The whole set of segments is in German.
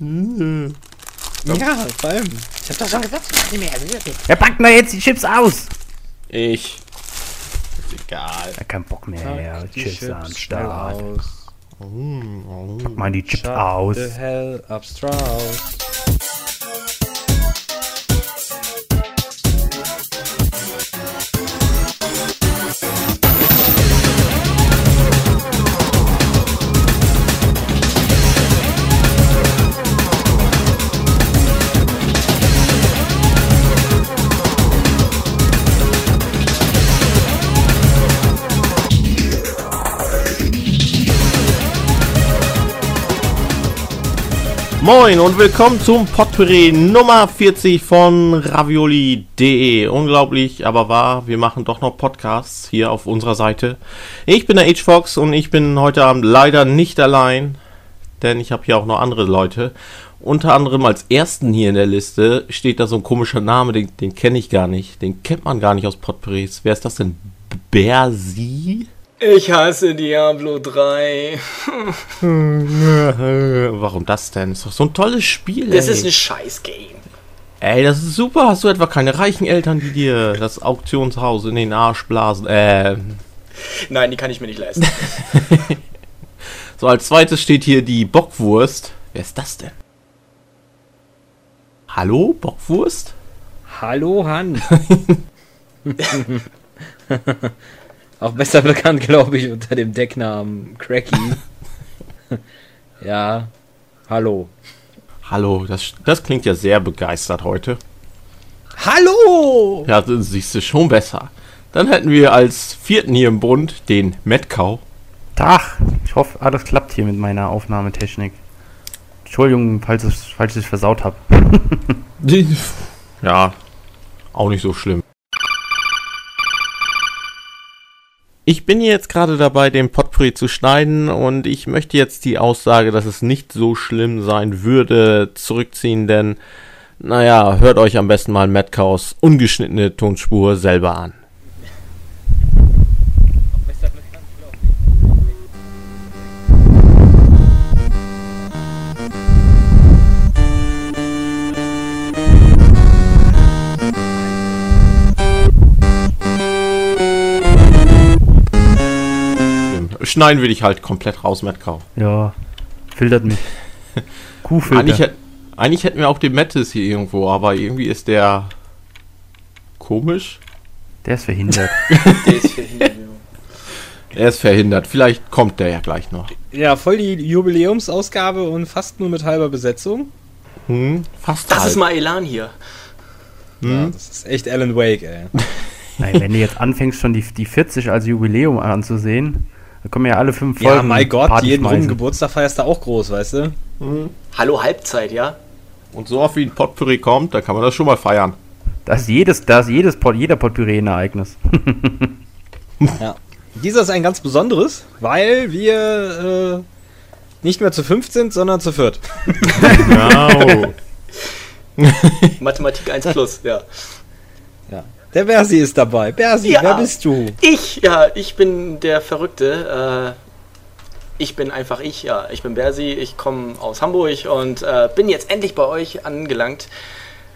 Ja, vor allem. Ich hab doch schon gesagt, ich nicht mehr. Wer packt da jetzt die Chips aus? Ich. Ist egal. Ja, kein Bock mehr. Ja, Die Chips, am schnell Start. aus. Pack mal die Chips Shut aus. the hell up, Strauss. Moin und willkommen zum Potpourri Nummer 40 von Ravioli.de. Unglaublich, aber wahr, wir machen doch noch Podcasts hier auf unserer Seite. Ich bin der H-Fox und ich bin heute Abend leider nicht allein, denn ich habe hier auch noch andere Leute. Unter anderem als ersten hier in der Liste steht da so ein komischer Name, den, den kenne ich gar nicht. Den kennt man gar nicht aus Potpourris. Wer ist das denn? Bersi? Ich hasse Diablo 3. Warum das denn? Ist doch so ein tolles Spiel. Das ey. ist ein Scheiß-Game. Ey, das ist super. Hast du etwa keine reichen Eltern, die dir das Auktionshaus in den Arsch blasen? Äh, Nein, die kann ich mir nicht leisten. so als zweites steht hier die Bockwurst. Wer ist das denn? Hallo, Bockwurst? Hallo, Han. Auch besser bekannt, glaube ich, unter dem Decknamen Cracky. ja, hallo. Hallo, das, das klingt ja sehr begeistert heute. Hallo! Ja, das siehst du schon besser. Dann hätten wir als vierten hier im Bund den Metcow. Tag. Ich hoffe, alles klappt hier mit meiner Aufnahmetechnik. Entschuldigung, falls, es, falls ich es versaut habe. Ja, auch nicht so schlimm. Ich bin jetzt gerade dabei, den Potpourri zu schneiden und ich möchte jetzt die Aussage, dass es nicht so schlimm sein würde, zurückziehen, denn, naja, hört euch am besten mal Metcows ungeschnittene Tonspur selber an. Schneiden wir dich halt komplett raus, Metcow. Ja, filtert mich. Kuhfilter. Eigentlich, eigentlich hätten wir auch den Mettes hier irgendwo, aber irgendwie ist der komisch. Der ist verhindert. Der ist verhindert. Er ist verhindert. Vielleicht kommt der ja gleich noch. Ja, voll die Jubiläumsausgabe und fast nur mit halber Besetzung. Hm, fast Das halb. ist mal Elan hier. Ja, das ist echt Alan Wake, ey. Nein, wenn du jetzt anfängst, schon die, die 40 als Jubiläum anzusehen, dann kommen ja alle fünf Ja, Folgen. mein Gott, Party jeden runden schmeißen. Geburtstag feierst du auch groß, weißt du? Hallo Halbzeit, ja? Und so oft wie ein Potpourri kommt, da kann man das schon mal feiern. Da ist jedes, da ist jedes Pot, jeder Potpourri ein Ereignis. Ja. Dieser ist ein ganz besonderes, weil wir äh, nicht mehr zu fünf sind, sondern zu viert. Genau. Mathematik 1 plus, ja. Ja. Der Bersi ist dabei. Bersi, Ja. wer bist du? Ich, ja, ich bin der Verrückte. Äh, ich bin einfach ich, ja. Ich bin Bersi, ich komme aus Hamburg und äh, bin jetzt endlich bei euch angelangt.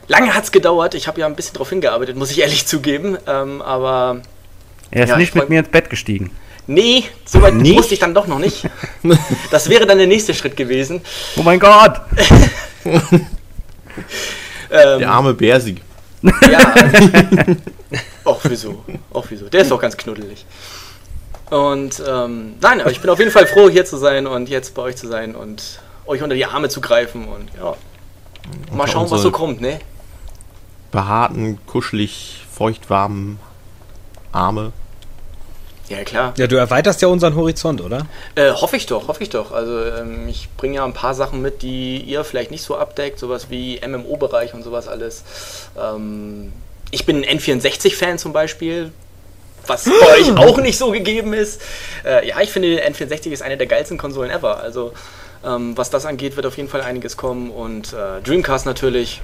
Lange hat's gedauert, ich habe ja ein bisschen drauf hingearbeitet, muss ich ehrlich zugeben. Ähm, aber Er ist Ja, ich nicht mit mir ins Bett gestiegen. nee, soweit Nicht? wusste ich dann doch noch nicht. Das wäre dann der nächste Schritt gewesen. Oh mein Gott! Ähm, Der arme Bersi. Ja. Auch wieso? Auch wieso? Der ist auch ganz knuddelig. Und ähm, nein, aber ich bin auf jeden Fall froh, hier zu sein und jetzt bei euch zu sein und euch unter die Arme zu greifen und ja. Mal schauen, was so kommt, ne? Behaarten, kuschelig, feuchtwarmen Arme. Ja, klar. Ja, du erweiterst ja unseren Horizont, oder? Äh, hoffe ich doch, hoffe ich doch. Also ähm, ich bringe ja ein paar Sachen mit, die ihr vielleicht nicht so abdeckt, sowas wie MMO-Bereich und sowas alles. Ähm, ich bin ein N64-Fan zum Beispiel, was bei euch auch nicht so gegeben ist. Äh, ja, ich finde, N64 ist eine der geilsten Konsolen ever. Also ähm, was das angeht, wird auf jeden Fall einiges kommen und äh, Dreamcast natürlich.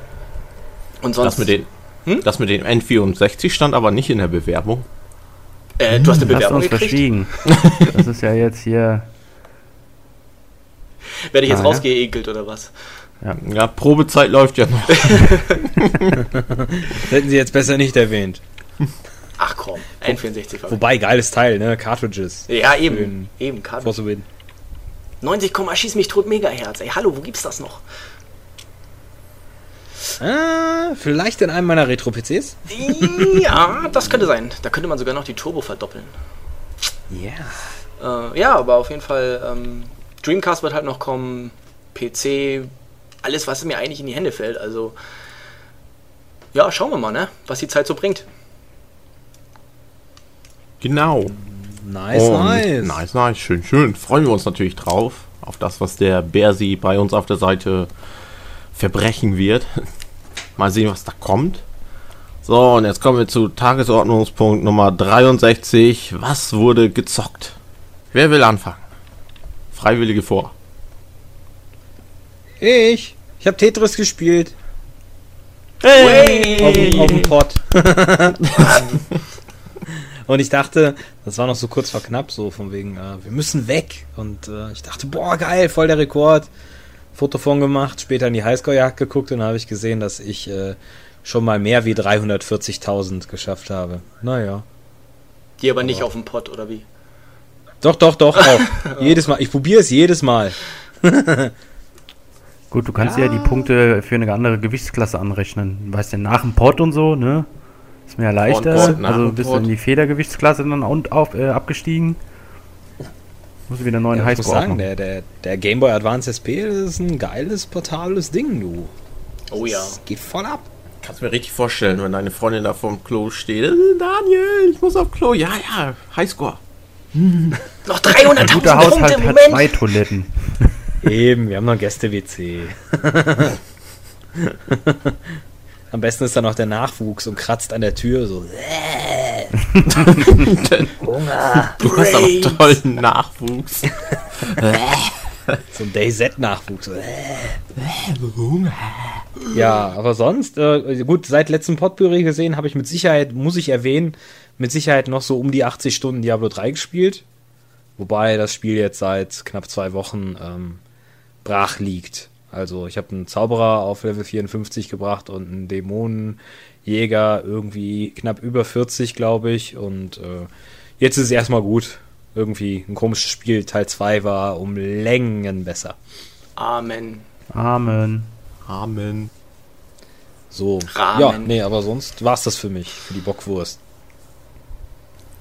Und sonst. Das mit, den, Hm? das mit dem N64 stand aber nicht in der Bewerbung. Äh, du hast eine Hast Bewerbung uns gekriegt. verschwiegen. Das ist ja jetzt hier. Werde ich jetzt Ah, ja. rausgeekelt oder was? Ja, Probezeit läuft ja noch. Hätten sie jetzt besser nicht erwähnt. Ach komm, N64 war. Wobei, geiles Teil, ne? Cartridges. Ja, eben. Schön. Eben, win. 90, schieß mich tot Megahertz. Ey, hallo, wo gibt's das noch? Ah, vielleicht in einem meiner Retro-PCs? ja, das könnte sein. Da könnte man sogar noch die Turbo verdoppeln. Ja. Äh, ja, aber auf jeden Fall, ähm, Dreamcast wird halt noch kommen, PC, alles, was mir eigentlich in die Hände fällt. Also, ja, schauen wir mal, ne? Was die Zeit so bringt. Genau. Nice, Und nice. Nice, nice. Schön, schön. Freuen wir uns natürlich drauf. Auf das, was der Bersi bei uns auf der Seite verbrechen wird. Mal sehen, was da kommt. So, und jetzt kommen wir zu Tagesordnungspunkt Nummer 63. Was wurde gezockt? Wer will anfangen? Freiwillige vor. Ich. Ich habe Tetris gespielt. Hey! Auf, dem- auf dem Pod. Und ich dachte, das war noch so kurz vor knapp, so von wegen, äh, wir müssen weg. Und äh, ich dachte, boah, geil, voll der Rekord. Foto von gemacht, später in die Highscore-Jagd geguckt und dann habe ich gesehen, dass ich äh, schon mal mehr wie 340.000 geschafft habe. Naja. Die aber nicht auf dem Pott, oder wie? Doch, doch, doch, auch. jedes Mal. Ich probiere es jedes Mal. Gut, du kannst ja. die Punkte für eine andere Gewichtsklasse anrechnen. Weißt ja, nach dem Pot und so, ne? Ist mir ja leichter. Nach also bist du in die Federgewichtsklasse dann und auf, äh, abgestiegen. Musst du wieder einen neuen Ja, ich muss Highscore sagen, der, der, der Game Boy Advance SP ist ein geiles, portables Ding, du. Oh ja. Das geht voll ab. Kannst mir richtig vorstellen, wenn deine Freundin da vorm Klo steht. "Äh, Daniel, ich muss auf Klo. Ja, ja, Highscore. Noch Ein 300.000 guter Punkte Haushalt im hat Moment. zwei Toiletten. Eben, wir haben noch Gäste-WC. Am besten ist dann noch der Nachwuchs und kratzt an der Tür so. Du hast aber tollen Nachwuchs. So ein DayZ-Nachwuchs. Ja, aber sonst, äh, gut, seit letztem Potpourri gesehen habe ich mit Sicherheit, muss ich erwähnen, mit Sicherheit noch so um die 80 Stunden Diablo 3 gespielt. Wobei das Spiel jetzt seit knapp zwei Wochen ähm, brach liegt. Also ich habe einen Zauberer auf Level 54 gebracht und einen Dämonenjäger irgendwie knapp über 40, glaube ich. Und äh, jetzt ist es erstmal gut. Irgendwie ein komisches Spiel. Teil 2 war um Längen besser. Amen. Amen. Amen. So. Rahmen. Ja, nee, aber sonst war's das für mich, für die Bockwurst.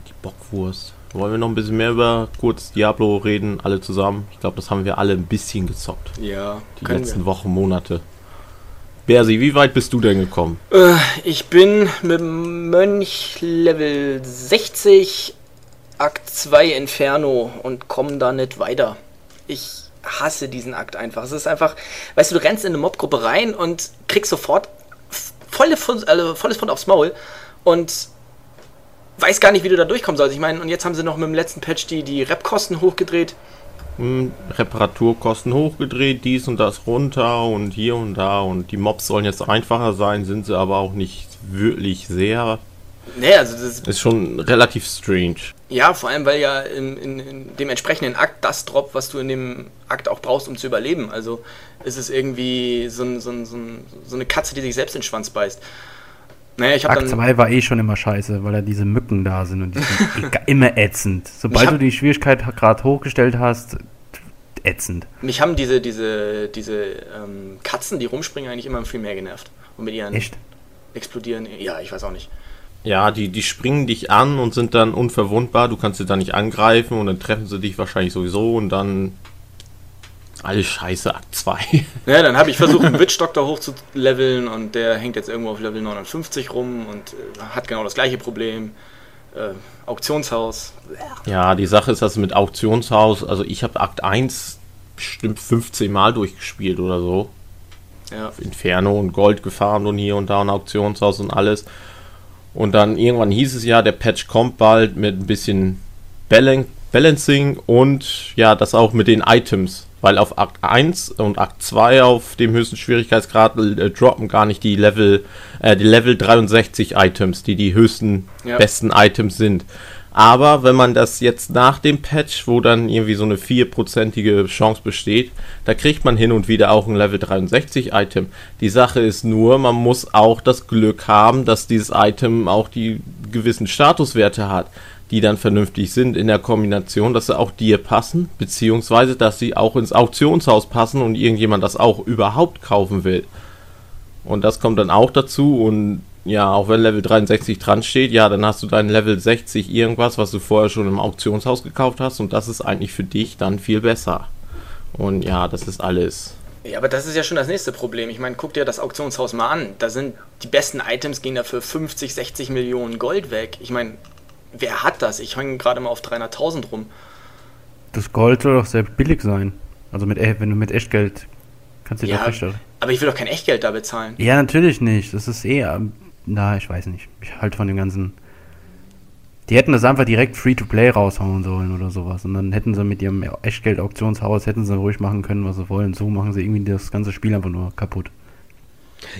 Die Bockwurst. Wollen wir noch ein bisschen mehr über kurz Diablo reden, alle zusammen? Ich glaube, das haben wir alle ein bisschen gezockt. Ja, Die letzten wir. Wochen, Monate. Bersi, wie weit bist du denn gekommen? Äh, ich bin mit Mönch Level 60 Akt 2 Inferno und komme da nicht weiter. Ich hasse diesen Akt einfach. Es ist einfach, weißt du, du rennst in eine Mobgruppe rein und kriegst sofort volle, also volles Pfund aufs Maul und weiß gar nicht, wie du da durchkommen sollst. Ich meine, und jetzt haben sie noch mit dem letzten Patch die, die Rep-Kosten hochgedreht. Hm, Reparaturkosten hochgedreht, dies und das runter und hier und da und die Mobs sollen jetzt einfacher sein, sind sie aber auch nicht wirklich sehr. Nee, also das Ist schon relativ strange. Ja, vor allem, weil ja in, in, in dem entsprechenden Akt das droppt, was du in dem Akt auch brauchst, um zu überleben. Also ist es irgendwie so, ein, so, ein, so, ein, so eine Katze, die sich selbst in den Schwanz beißt. Naja, ich Akt dann. 2 war eh schon immer scheiße, weil da diese Mücken da sind und die sind immer ätzend. Sobald du die Schwierigkeit gerade hochgestellt hast, ätzend. Mich haben diese, diese, diese ähm, Katzen, die rumspringen, eigentlich immer viel mehr genervt. Und mit ihren Echt? explodieren. Ja, ich weiß auch nicht. Ja, die, die springen dich an und sind dann unverwundbar. Du kannst sie dann nicht angreifen und dann treffen sie dich wahrscheinlich sowieso und dann alles scheiße, Akt 2. Ja, dann habe ich versucht, einen Witch Doctor hochzuleveln und der hängt jetzt irgendwo auf Level 59 rum und äh, hat genau das gleiche Problem. Äh, Auktionshaus. Ja, die Sache ist, dass mit Auktionshaus, also ich habe Akt 1 bestimmt 15 Mal durchgespielt oder so. Ja. Inferno und Gold gefahren und hier und da ein Auktionshaus und alles. Und dann irgendwann hieß es ja, der Patch kommt bald mit ein bisschen Balan Balancing und ja, das auch mit den Items. Weil auf Akt 1 und Akt 2 auf dem höchsten Schwierigkeitsgrad äh, droppen gar nicht die Level, äh, die Level 63 Items, die die höchsten, Ja. besten Items sind. Aber wenn man das jetzt nach dem Patch, wo dann irgendwie so eine vierprozentige Chance besteht, da kriegt man hin und wieder auch ein Level 63 Item. Die Sache ist nur, man muss auch das Glück haben, dass dieses Item auch die gewissen Statuswerte hat, die dann vernünftig sind in der Kombination, dass sie auch dir passen, beziehungsweise dass sie auch ins Auktionshaus passen und irgendjemand das auch überhaupt kaufen will. Und das kommt dann auch dazu und ja, auch wenn Level 63 dran steht, ja, dann hast du dein Level 60 irgendwas, was du vorher schon im Auktionshaus gekauft hast und das ist eigentlich für dich dann viel besser. Und ja, das ist alles. Ja, aber das ist ja schon das nächste Problem. Ich meine, guck dir das Auktionshaus mal an. Da sind die besten Items gehen dafür 50, 60 Millionen Gold weg. Ich meine, wer hat das? Ich hänge gerade mal auf 300.000 rum. Das Gold soll doch sehr billig sein. Also mit, e- wenn du mit Echtgeld kannst du Ja, doch nicht. aber ich will doch kein Echtgeld da bezahlen. Ja, natürlich nicht. Das ist eher. Na, ich weiß nicht. Ich halte von dem ganzen. Die hätten das einfach direkt Free-to-Play raushauen sollen oder sowas. Und dann hätten sie mit ihrem Echtgeld-Auktionshaus, hätten sie ruhig machen können, was sie wollen. So machen sie irgendwie das ganze Spiel einfach nur kaputt.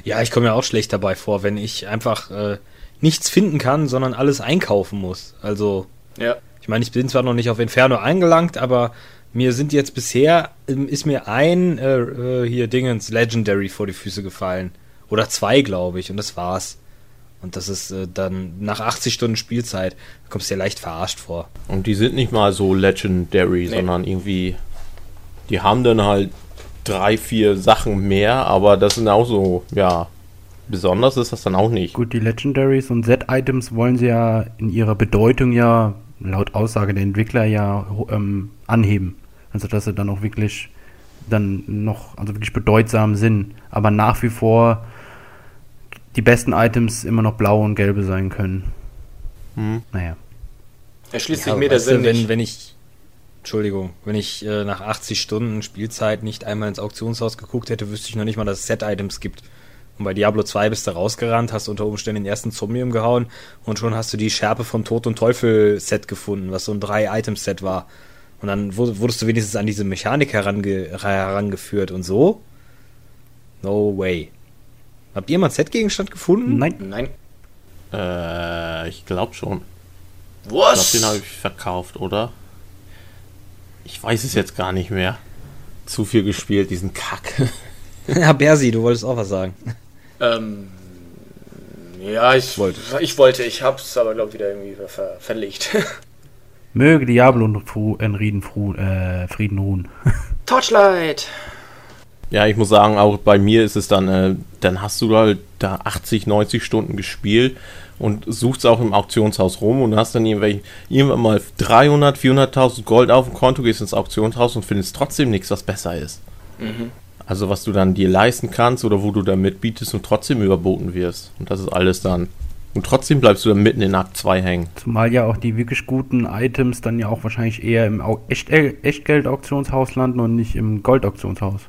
Ja, ich komme mir auch schlecht dabei vor, wenn ich einfach äh, nichts finden kann, sondern alles einkaufen muss. Also, Ja. ich meine, ich bin zwar noch nicht auf Inferno eingelangt, aber mir sind jetzt bisher, ähm, ist mir ein äh, äh, hier Dingens Legendary vor die Füße gefallen. Oder zwei, glaube ich, und das war's. Und das ist äh, dann nach 80 Stunden Spielzeit, da kommst du dir leicht verarscht vor. Und die sind nicht mal so legendary, Nee. sondern irgendwie. Die haben dann halt drei, vier Sachen mehr, aber das sind auch so, ja. Besonders ist das dann auch nicht. Gut, die Legendaries und Z-Items wollen sie ja in ihrer Bedeutung ja, laut Aussage der Entwickler, ja ähm, anheben. Also, dass sie dann auch wirklich dann noch, also wirklich bedeutsam sind. Aber nach wie vor die besten Items immer noch blaue und gelbe sein können. Hm. Naja. Erschließt Ja, sich mir der Sinn wenn, nicht. wenn ich, Entschuldigung, wenn ich äh, nach 80 Stunden Spielzeit nicht einmal ins Auktionshaus geguckt hätte, wüsste ich noch nicht mal, dass es Set-Items gibt. Und bei Diablo 2 bist du rausgerannt, hast unter Umständen den ersten Zombie umgehauen und schon hast du die Schärpe vom Tod und Teufel Set gefunden, was so ein 3-Item-Set war. Und dann wur- wurdest du wenigstens an diese Mechanik herange herangeführt und so. No way. Habt ihr mal einen Set-Gegenstand gefunden? Nein. Nein. Äh, ich glaube schon. Ich glaube, Was? den habe ich verkauft, oder? Ich weiß es jetzt gar nicht mehr. Zu viel gespielt, diesen Kack. ja, Bersi, du wolltest auch was sagen. Ähm, ja, ich Wollte. Ich wollte, ich hab's aber, glaube ich, wieder irgendwie ver verlegt. Möge Diablo und Fu in Frieden, Fru äh, Frieden ruhen. Torchlight! Ja, ich muss sagen, auch bei mir ist es dann, äh, dann hast du halt da 80, 90 Stunden gespielt und suchst auch im Auktionshaus rum und hast dann irgendwelche, irgendwann mal 300, 400.000 Gold auf dem Konto, gehst ins Auktionshaus und findest trotzdem nichts, was besser ist. Mhm. Also was du dann dir leisten kannst oder wo du da mitbietest und trotzdem überboten wirst. Und das ist alles dann. Und trotzdem bleibst du dann mitten in Akt 2 hängen. Zumal ja auch die wirklich guten Items dann ja auch wahrscheinlich eher im Echt Echtgeld-Auktionshaus landen und nicht im Gold-Auktionshaus.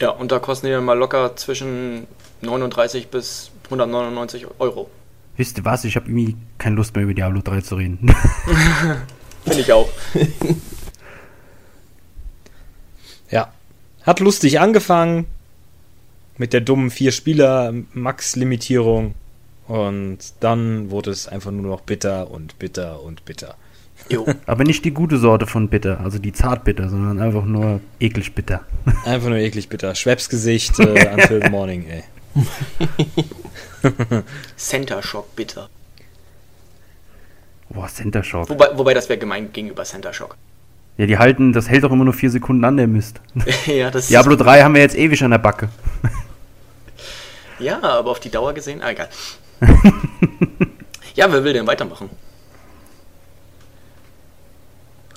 Ja, und da kosten die dann mal locker zwischen 39 bis 199 Euro. Wisst ihr was? Ich habe irgendwie keine Lust mehr über Diablo 3 zu reden. Finde ich auch. Ja. Hat lustig angefangen. Mit der dummen Vier-Spieler-Max-Limitierung. Und dann wurde es einfach nur noch bitter und bitter und bitter. Jo. Aber nicht die gute Sorte von bitter, also die zartbitter, sondern einfach nur eklig bitter. Einfach nur eklig bitter. Schwebsgesicht äh, until the morning, ey. Center Shock bitter. Boah, Center Shock. Wobei, wobei das wäre gemein gegenüber Center Shock. Ja, die halten, das hält doch immer nur vier Sekunden an, der Mist. ja, das Diablo 3 haben wir jetzt ewig an der Backe. Ja, aber auf die Dauer gesehen, ah, egal. ja, wer will denn weitermachen?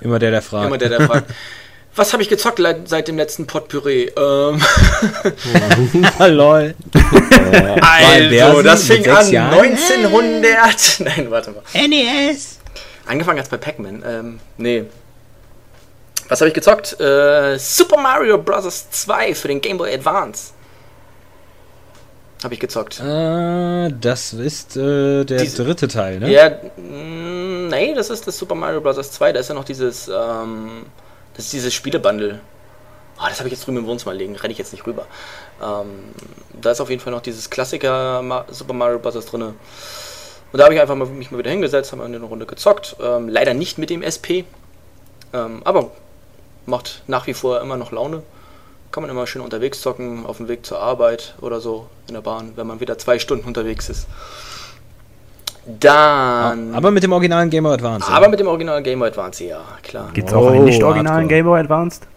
Immer der, der fragt. Immer der, der fragt. Was habe ich gezockt seit dem letzten Potpüree? Ähm, Ah, lol. also, das fing an Jahren? 1900. Nein, warte mal. NES. Angefangen hat's bei Pac-Man. Ähm, nee. Was habe ich gezockt? Äh, Super Mario Bros. 2 für den Game Boy Advance. Habe ich gezockt. Äh, das ist äh, der Diese- dritte Teil, ne? Ja, mh, nee, das ist das Super Mario Bros. 2. Da ist ja noch dieses, ähm, das ist dieses Spielebundle. Oh, das habe ich jetzt drüben im Wohnzimmer liegen, renne ich jetzt nicht rüber. Ähm, da ist auf jeden Fall noch dieses Klassiker Ma Super Mario Bros. drin. Und da habe ich einfach mal, mich mal wieder hingesetzt, haben wir eine Runde gezockt. Ähm, leider nicht mit dem SP. Ähm, aber macht nach wie vor immer noch Laune. Kann man immer schön unterwegs zocken, auf dem Weg zur Arbeit oder so in der Bahn, wenn man wieder zwei Stunden unterwegs ist. Dann. Aber mit dem originalen Game Boy Advance. aber mit dem originalen Game Boy Advance, ja, klar. Gibt es auch einen Oh, nicht originalen. Game Boy Advanced?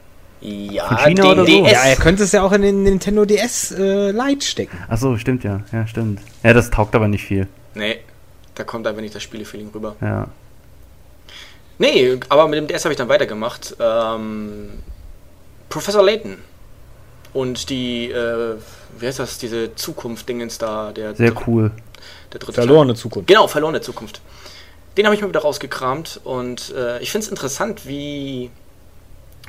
Ja, Von China oder so? DS. Ja, er könnte es ja auch in den Nintendo DS äh, Lite stecken. Achso, stimmt ja. Ja, stimmt. Ja, das taugt aber nicht viel. Nee, da kommt einfach nicht das Spielefeeling rüber. Ja. Nee, aber mit dem DS habe ich dann weitergemacht. Ähm, Professor Layton und die, äh, wie heißt das, diese Zukunft-Dingens da, der, Sehr cool. der dritte Verlorene Zukunft. Teil. Genau, verlorene Zukunft. Den habe ich mir wieder rausgekramt und äh, ich finde es interessant, wie,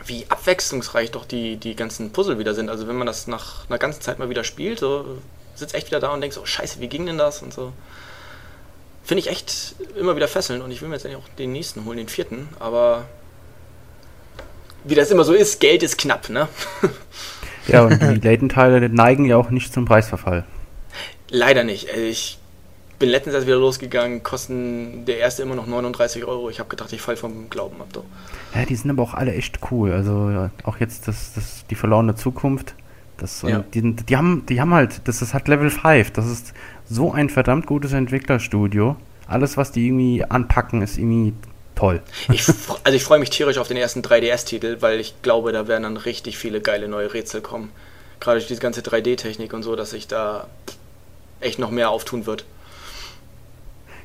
wie abwechslungsreich doch die, die ganzen Puzzle wieder sind. Also wenn man das nach einer ganzen Zeit mal wieder spielt, so sitzt echt wieder da und denkt so, oh, scheiße, wie ging denn das und so. Finde ich echt immer wieder fesselnd und ich will mir jetzt eigentlich auch den nächsten holen, den vierten, aber wie das immer so ist, Geld ist knapp, ne? Ja, und die Layton-Teile neigen ja auch nicht zum Preisverfall. Leider nicht. Also Ich bin letztens erst wieder losgegangen, kosten der erste immer noch 39 Euro. Ich habe gedacht, ich fall vom Glauben ab. Doch. Ja, die sind aber auch alle echt cool. Also ja, auch jetzt das, das, die verlorene Zukunft. Das, Ja. die, die, haben, die haben halt, das ist halt Level 5. Das ist so ein verdammt gutes Entwicklerstudio. Alles, was die irgendwie anpacken, ist irgendwie toll. Ich, also ich freue mich tierisch auf den ersten 3DS-Titel, weil ich glaube, da werden dann richtig viele geile neue Rätsel kommen. Gerade durch diese ganze 3D-Technik und so, dass sich da echt noch mehr auftun wird.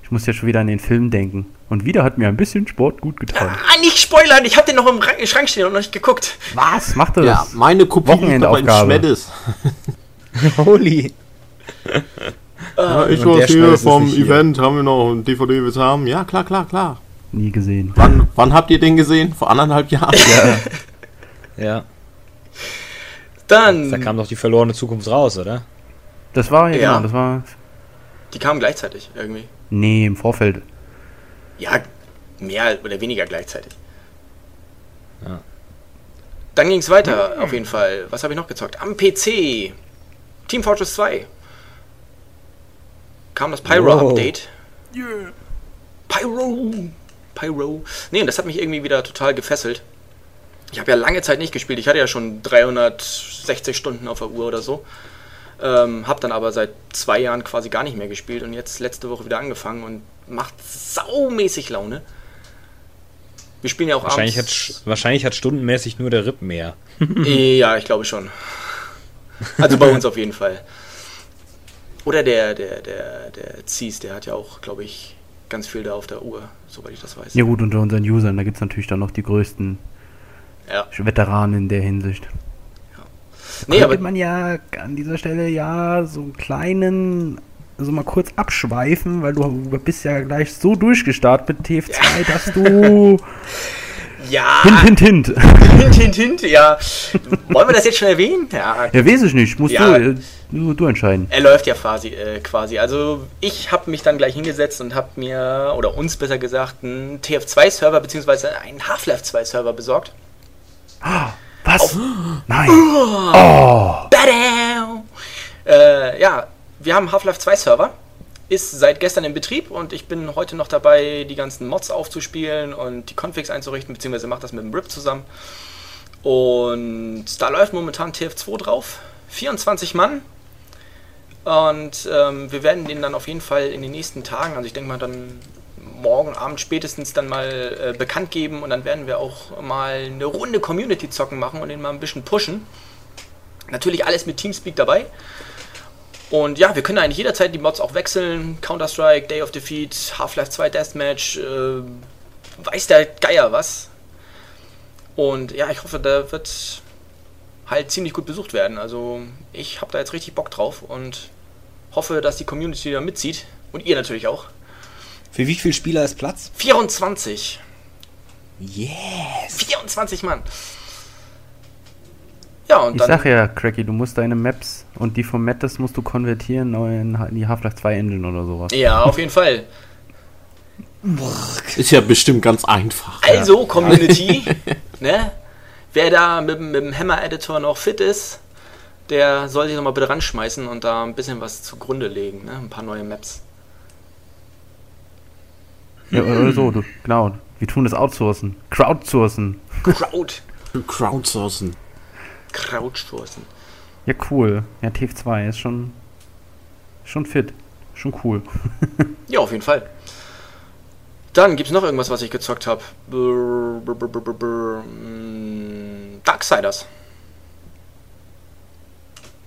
Ich muss ja schon wieder an den Film denken. Und wieder hat mir ein bisschen Sport gut getan. Ah, nicht spoilern! Ich habe den noch im Ra- Schrank stehen und noch nicht geguckt. Was? Macht er Ja, das? meine Kopie Wochenendaufgabe. Schmeddes. Holy. Ja, ich war hier vom nicht hier. Event, haben wir noch ein DVD du haben? Ja, klar, klar, klar. Nie gesehen. Wann, wann habt ihr den gesehen? Vor anderthalb Jahren? Ja, Dann, da kam doch die verlorene Zukunft raus, oder? Das war ja, Ja. genau, das war. die kamen gleichzeitig irgendwie. Nee, im Vorfeld. Ja, mehr oder weniger gleichzeitig. Ja. Dann ging es weiter, auf jeden Fall. Was habe ich noch gezockt? Am PC. Team Fortress 2. Kam das Pyro-Update. Pyro! Pyro. Nee, und das hat mich irgendwie wieder total gefesselt. Ich habe ja lange Zeit nicht gespielt. Ich hatte ja schon 360 Stunden auf der Uhr oder so. Ähm, hab dann aber seit zwei Jahren quasi gar nicht mehr gespielt und jetzt letzte Woche wieder angefangen und macht saumäßig Laune. Wir spielen ja auch Wahrscheinlich hat, abends. sch- wahrscheinlich hat stundenmäßig nur der Rip mehr. Ja, ich glaube schon. Also bei uns auf jeden Fall. Oder der, der, der, der Zies, der hat ja auch, glaube ich, ganz viel da auf der Uhr, soweit ich das weiß. Ja gut, unter unseren Usern, da gibt es natürlich dann noch die größten Ja. Veteranen in der Hinsicht. Nee, Könnte aber man ja an dieser Stelle ja so einen kleinen, so mal kurz abschweifen, weil du bist ja gleich so durchgestartet mit TF2, dass du ja, hint, hint, hint. hint, hint, hint, ja. Wollen wir das jetzt schon erwähnen? Ja, Ja, weiß ich nicht, musst Ja. du, äh, du, du entscheiden. Er läuft ja quasi. Äh, quasi. Also ich habe mich dann gleich hingesetzt und habe mir, oder uns besser gesagt, einen TF2-Server bzw. einen Half-Life 2-Server besorgt. Was? Nein. Badam! Äh, ja, wir haben Half-Life 2 Server. Ist seit gestern in Betrieb und ich bin heute noch dabei, die ganzen Mods aufzuspielen und die Configs einzurichten, beziehungsweise mache das mit dem RIP zusammen. Und da läuft momentan TF2 drauf. 24 Mann. Und ähm, wir werden den dann auf jeden Fall in den nächsten Tagen, also ich denke mal dann morgen Abend spätestens dann mal äh, bekannt geben und dann werden wir auch mal eine Runde Community zocken machen und den mal ein bisschen pushen. Natürlich alles mit Teamspeak dabei. Und ja, wir können eigentlich jederzeit die Mods auch wechseln. Counter-Strike, Day of Defeat, Half-Life 2 Deathmatch, äh, weiß der Geier was. Und ja, ich hoffe, da wird halt ziemlich gut besucht werden. Also ich habe da jetzt richtig Bock drauf und hoffe, dass die Community da mitzieht. Und ihr natürlich auch. Für wie viele Spieler ist Platz? 24. Yes. 24 Mann. Ja, und Ich dann. sag ja, Cracky, du musst deine Maps und die vom Mettes musst du konvertieren in die Half-Life 2 Engine oder sowas. Ja, auf jeden Fall. Ist ja bestimmt ganz einfach. Also, Community, ne? Wer da mit, dem- mit dem Hammer-Editor noch fit ist, der soll sich nochmal bitte ranschmeißen und da ein bisschen was zugrunde legen, ne? Ein paar neue Maps. Ja, oder so, du, genau. Wir tun das outsourcen. Crowdsourcen. Crowd. Crowdsourcen. Crowdsourcen. Ja, cool. Ja, TF2 ist schon, schon fit. Schon cool. Ja, auf jeden Fall. Dann gibt es noch irgendwas, was ich gezockt habe. Darksiders.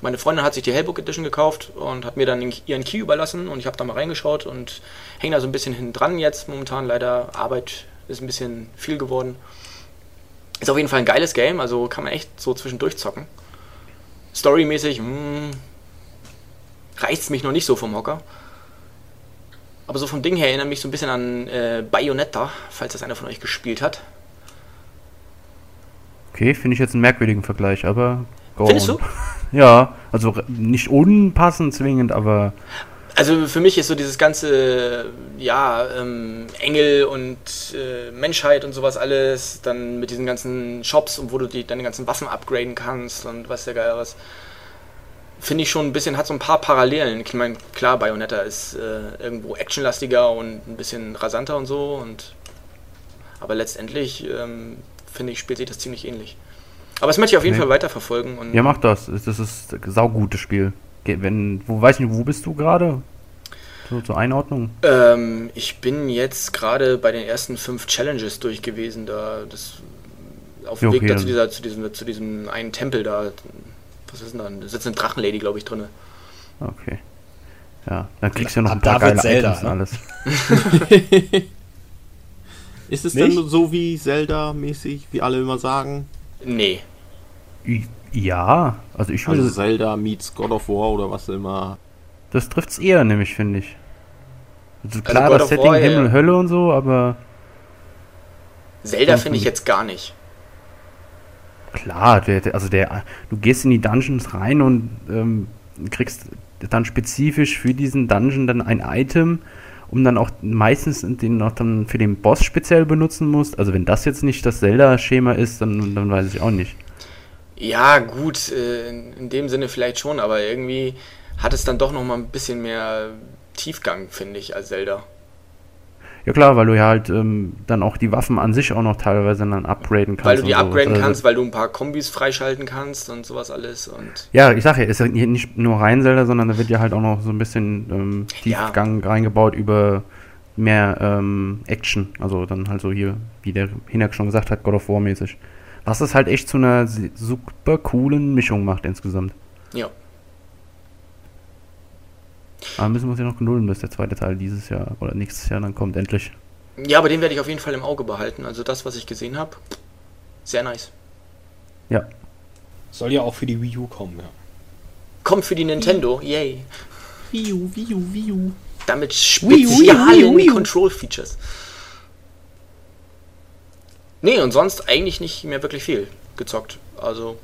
Meine Freundin hat sich die Hellbook Edition gekauft und hat mir dann ihren Key überlassen und ich habe da mal reingeschaut und hänge da so ein bisschen hinten dran jetzt momentan. Leider Arbeit ist ein bisschen viel geworden. Ist auf jeden Fall ein geiles Game, also kann man echt so zwischendurch zocken. Storymäßig hm, reißt mich noch nicht so vom Hocker. Aber so vom Ding her erinnert mich so ein bisschen an äh, Bayonetta, falls das einer von euch gespielt hat. Okay, finde ich jetzt einen merkwürdigen Vergleich, aber. go Findest on. du? Ja, also nicht unpassend zwingend, aber Also für mich ist so dieses ganze, ja, ähm, Engel und äh, Menschheit und sowas alles, dann mit diesen ganzen Shops und wo du die, deine ganzen Waffen upgraden kannst und was der Geil was. Finde ich schon ein bisschen, hat so ein paar Parallelen. Ich meine, klar, Bayonetta ist äh, irgendwo actionlastiger und ein bisschen rasanter und so und aber letztendlich ähm, finde ich, spielt sich das ziemlich ähnlich. Aber das möchte ich auf jeden Nee. Fall weiterverfolgen und ja, mach das. Das ist ein saugutes Spiel. Wenn, wo weiß nicht, wo bist du gerade? So zur Einordnung. Ähm, ich bin jetzt gerade bei den ersten fünf Challenges durch gewesen, da das auf dem Ja, Weg okay, da zu, dieser, zu, diesem, zu diesem einen Tempel da. Was ist denn da? Da sitzt eine Drachenlady, glaube ich, drin. Okay. Ja, dann kriegst du ja noch ein paar da wird's geile Zelda, Items und ne? alles. Ist es Nicht? denn so wie Zelda-mäßig, wie alle immer sagen? Nee. Ja, also ich würde. Also Zelda meets God of War oder was immer. das trifft's eher, nämlich, finde ich. Also klar, God das Setting War, ja. Himmel, Hölle und so, aber Zelda finde ich jetzt gar nicht. klar, der, der, also der, du gehst in die Dungeons rein und ähm, kriegst dann spezifisch für diesen Dungeon dann ein Item, um dann auch meistens den noch dann für den Boss speziell benutzen musst. Also wenn das jetzt nicht das Zelda-Schema ist, dann, dann weiß ich auch nicht. Ja, gut, äh, in dem Sinne vielleicht schon, aber irgendwie hat es dann doch noch mal ein bisschen mehr Tiefgang, finde ich, als Zelda. Ja klar, weil du ja halt ähm, dann auch die Waffen an sich auch noch teilweise dann upgraden kannst. Weil du die und sowas. upgraden Also- kannst, weil du ein paar Kombis freischalten kannst und sowas alles. Und Ja, ich sag ja, ist ja nicht nur rein Zelda, sondern da wird ja halt auch noch so ein bisschen ähm, Ja. Tiefgang reingebaut über mehr ähm, Action. Also dann halt so hier, wie der Hinak schon gesagt hat, God of War mäßig. Was es halt echt zu einer super coolen Mischung macht insgesamt. ja. Aber müssen wir uns ja noch gedulden, bis der zweite Teil dieses Jahr oder nächstes Jahr dann kommt, endlich. Ja, aber den werde ich auf jeden Fall im Auge behalten. Also das, was ich gesehen habe, sehr nice. Ja. Soll ja auch für die Wii U kommen, ja. Kommt für die Nintendo, yay. Wii U, Wii U, Wii U. Damit Wii U, Wii U, Wii U. Control-Features. Nee, und sonst eigentlich nicht mehr wirklich viel gezockt. Also,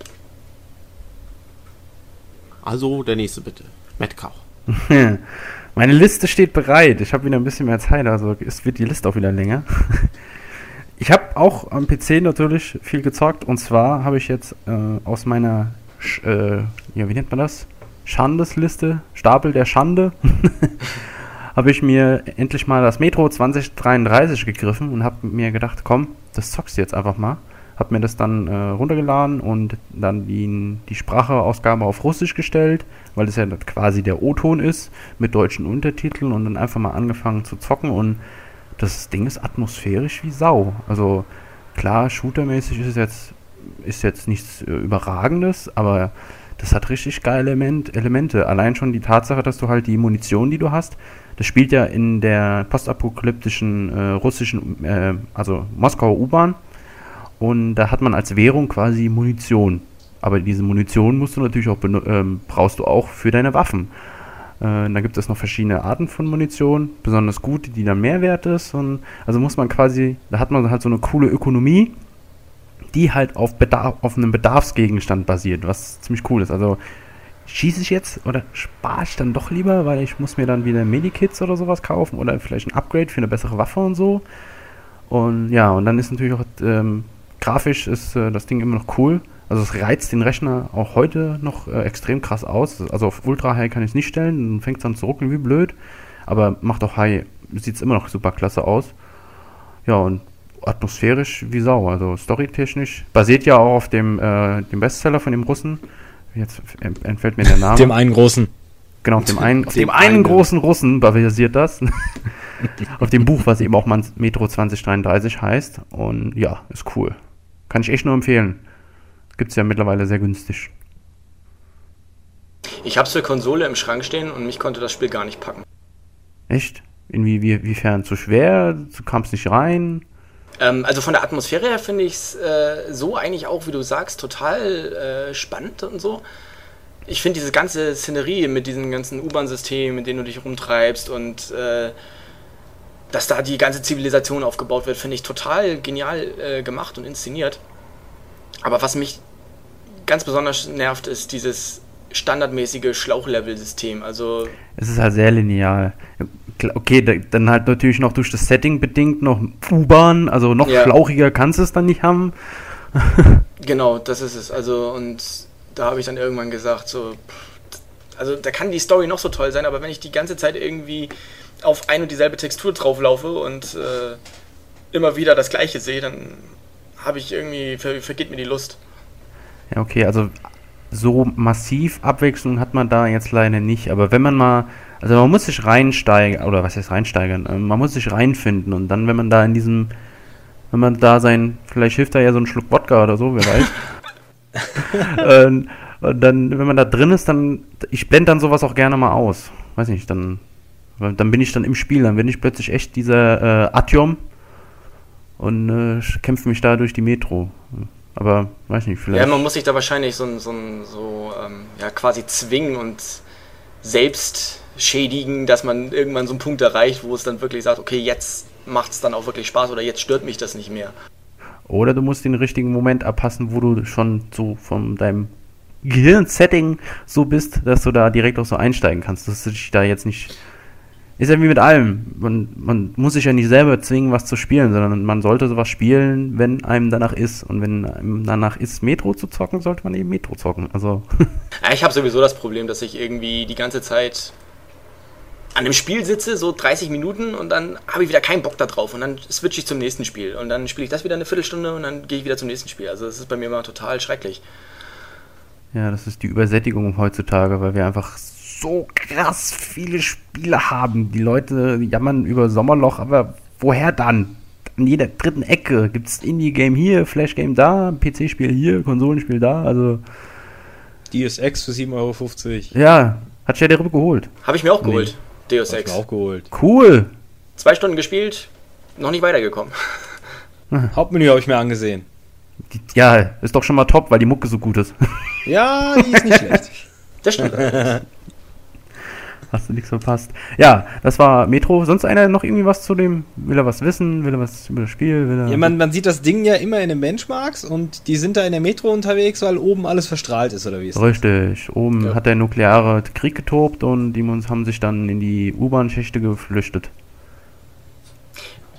Also der nächste bitte. Metcalf. Meine Liste steht bereit. Ich habe wieder ein bisschen mehr Zeit, also es wird die Liste auch wieder länger. Ich habe auch am PC natürlich viel gezockt und zwar habe ich jetzt äh, aus meiner, Sch äh, ja, wie nennt man das? Schandesliste, Stapel der Schande, habe ich mir endlich mal das Metro 2033 gegriffen und habe mir gedacht, komm, das zockst du jetzt einfach mal. Habe mir das dann äh, runtergeladen und dann die, die Spracheausgabe auf Russisch gestellt, weil das ja quasi der O-Ton ist mit deutschen Untertiteln und dann einfach mal angefangen zu zocken und das Ding ist atmosphärisch wie Sau. Also klar, shootermäßig ist es jetzt ist jetzt nichts äh, überragendes, aber das hat richtig geile Element, Elemente. Allein schon die Tatsache, dass du halt die Munition, die du hast, das spielt ja in der postapokalyptischen äh, russischen, äh, also Moskauer U-Bahn und da hat man als Währung quasi Munition. Aber diese Munition musst du natürlich auch ähm, brauchst du auch für deine Waffen. Äh, dann gibt es noch verschiedene Arten von Munition, besonders gute, die dann mehr wert ist. Und also muss man quasi, da hat man halt so eine coole Ökonomie, die halt auf, Bedarf, auf einem Bedarfsgegenstand basiert, was ziemlich cool ist. Also schieße ich jetzt oder spare ich dann doch lieber, weil ich muss mir dann wieder Medikits oder sowas kaufen oder vielleicht ein Upgrade für eine bessere Waffe und so. Und ja, und dann ist natürlich auch ähm, grafisch ist äh, das Ding immer noch cool. Also es reizt den Rechner auch heute noch äh, extrem krass aus. Also auf Ultra High kann ich es nicht stellen, dann fängt es an zu ruckeln wie blöd. Aber macht auch High, sieht es immer noch super klasse aus. Ja, und atmosphärisch wie Sau, also storytechnisch. Basiert ja auch auf dem, äh, dem Bestseller von dem Russen. Jetzt entfällt mir der Name. Dem einen großen. Genau, auf dem einen, auf dem einen großen Russen basiert das. auf dem Buch, was eben auch Metro 2033 heißt. Und ja, ist cool. Kann ich echt nur empfehlen. Gibt es ja mittlerweile sehr günstig. Ich habe es für Konsole im Schrank stehen und mich konnte das Spiel gar nicht packen. Echt? Inwiefern zu schwer? Du kamst nicht rein? Ähm, also von der Atmosphäre her finde ich es äh, so eigentlich auch, wie du sagst, total äh, spannend und so. Ich finde diese ganze Szenerie mit diesem ganzen U-Bahn-System, mit dem du dich rumtreibst und äh, dass da die ganze Zivilisation aufgebaut wird, finde ich total genial äh, gemacht und inszeniert. Aber was mich ganz besonders nervt, ist dieses standardmäßige Schlauchlevel-System. Also es ist halt sehr lineal. Okay, dann halt natürlich noch durch das Setting bedingt noch U-Bahn, also noch ja. schlauchiger kannst du es dann nicht haben. genau, das ist es. Also und da habe ich dann irgendwann gesagt, so, also da kann die Story noch so toll sein, aber wenn ich die ganze Zeit irgendwie auf ein und dieselbe Textur drauflaufe und äh, immer wieder das gleiche sehe, dann habe ich irgendwie, ver vergeht mir die Lust. Ja, okay, also so massiv Abwechslung hat man da jetzt leider nicht, aber wenn man mal, also man muss sich reinsteigen, oder was heißt reinsteigern, äh, man muss sich reinfinden und dann, wenn man da in diesem, wenn man da sein, vielleicht hilft da ja so ein Schluck Wodka oder so, wer weiß. und, und, dann, wenn man da drin ist, dann, ich blende dann sowas auch gerne mal aus. Weiß nicht, dann, dann bin ich dann im Spiel, dann bin ich plötzlich echt dieser äh, Atium und äh, kämpfe mich da durch die Metro. Aber weiß nicht, vielleicht. Ja, man muss sich da wahrscheinlich so, so, so ähm, ja, quasi zwingen und selbst schädigen, dass man irgendwann so einen Punkt erreicht, wo es dann wirklich sagt, okay, jetzt macht es dann auch wirklich Spaß oder jetzt stört mich das nicht mehr. Oder du musst den richtigen Moment abpassen, wo du schon so von deinem Gehirnsetting so bist, dass du da direkt auch so einsteigen kannst, dass du dich da jetzt nicht ist ja wie mit allem. Man, man muss sich ja nicht selber zwingen, was zu spielen, sondern man sollte sowas spielen, wenn einem danach ist. Und wenn einem danach ist, Metro zu zocken, sollte man eben Metro zocken. Also. Ja, ich habe sowieso das Problem, dass ich irgendwie die ganze Zeit an dem Spiel sitze, so 30 Minuten, und dann habe ich wieder keinen Bock da drauf. Und dann switche ich zum nächsten Spiel. Und dann spiele ich das wieder eine Viertelstunde und dann gehe ich wieder zum nächsten Spiel. Also das ist bei mir immer total schrecklich. Ja, das ist die Übersättigung heutzutage, weil wir einfach so krass viele Spiele haben. Die Leute jammern über Sommerloch, aber woher dann? An jeder dritten Ecke gibt es Indie-Game hier, Flash-Game da, PC-Spiel hier, Konsolenspiel da, also. Deus Ex für 7,50 Euro. Ja, hat Rübe geholt. Habe ich mir auch geholt, nee. Deus Ex. Auch geholt. Cool. Zwei Stunden gespielt, noch nicht weitergekommen. Hauptmenü habe ich mir angesehen. Ja, ist doch schon mal top, weil die Mucke so gut ist. Ja, die ist nicht schlecht. Das stimmt. Hast du nichts verpasst. Ja, das war Metro. Sonst einer noch irgendwie was zu dem? Will er was wissen? Will er was über das Spiel? Will er ja, man, man sieht das Ding ja immer in den Benchmarks und die sind da in der Metro unterwegs, weil oben alles verstrahlt ist, oder wie ist Richtig. Das? Oben ja. hat der nukleare Krieg getobt und die haben sich dann in die U-Bahn-Schächte geflüchtet.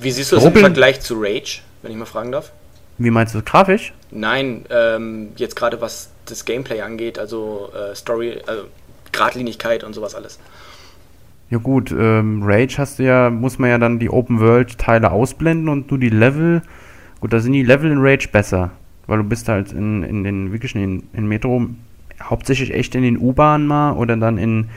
Wie siehst du das Ruppeln? im Vergleich zu Rage, wenn ich mal fragen darf? Wie meinst du, grafisch? Nein, ähm, jetzt gerade was das Gameplay angeht, also äh, Story, also Gradlinigkeit und sowas alles. Ja gut, ähm, Rage hast du ja, muss man ja dann die Open World Teile ausblenden und nur die Level. Gut, da sind die Level in Rage besser, weil du bist halt in, in den wirklich in, in Metro hauptsächlich echt in den U-Bahnen mal oder dann in,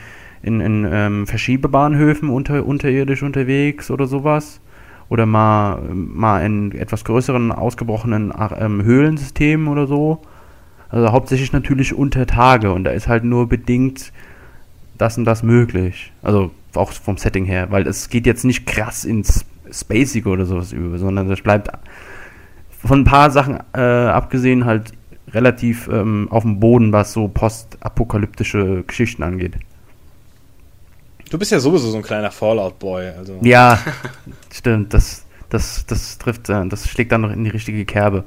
in, in ähm, Verschiebebahnhöfen unter, unterirdisch unterwegs oder sowas. Oder mal, mal in etwas größeren, ausgebrochenen ähm, Höhlensystemen oder so. Also hauptsächlich natürlich unter Tage und da ist halt nur bedingt das und das möglich. Also auch vom Setting her, weil es geht jetzt nicht krass ins Spacig oder sowas über, sondern das bleibt von ein paar Sachen äh, abgesehen halt relativ ähm, auf dem Boden, was so postapokalyptische Geschichten angeht. Du bist ja sowieso so ein kleiner Fallout-Boy. Also. Ja, stimmt. Das, das, das trifft, äh, das schlägt dann noch in die richtige Kerbe.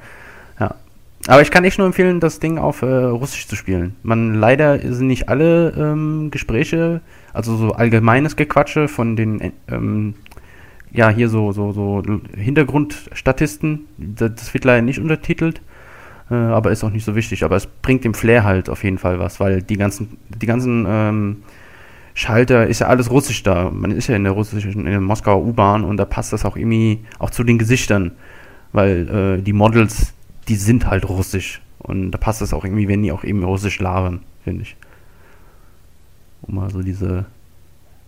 Aber ich kann echt nur empfehlen, das Ding auf äh, Russisch zu spielen. Man leider sind nicht alle ähm, Gespräche, also so allgemeines Gequatsche von den ähm, ja hier so so so Hintergrundstatisten. Das wird leider nicht untertitelt, äh, aber ist auch nicht so wichtig. Aber es bringt dem Flair halt auf jeden Fall was, weil die ganzen die ganzen ähm, Schalter, ist ja alles russisch da. Man ist ja in der russischen, in der Moskauer U-Bahn und da passt das auch irgendwie auch zu den Gesichtern, weil äh, die Models, die sind halt russisch und da passt das auch irgendwie, wenn die auch eben russisch labern, finde ich. Um mal so diese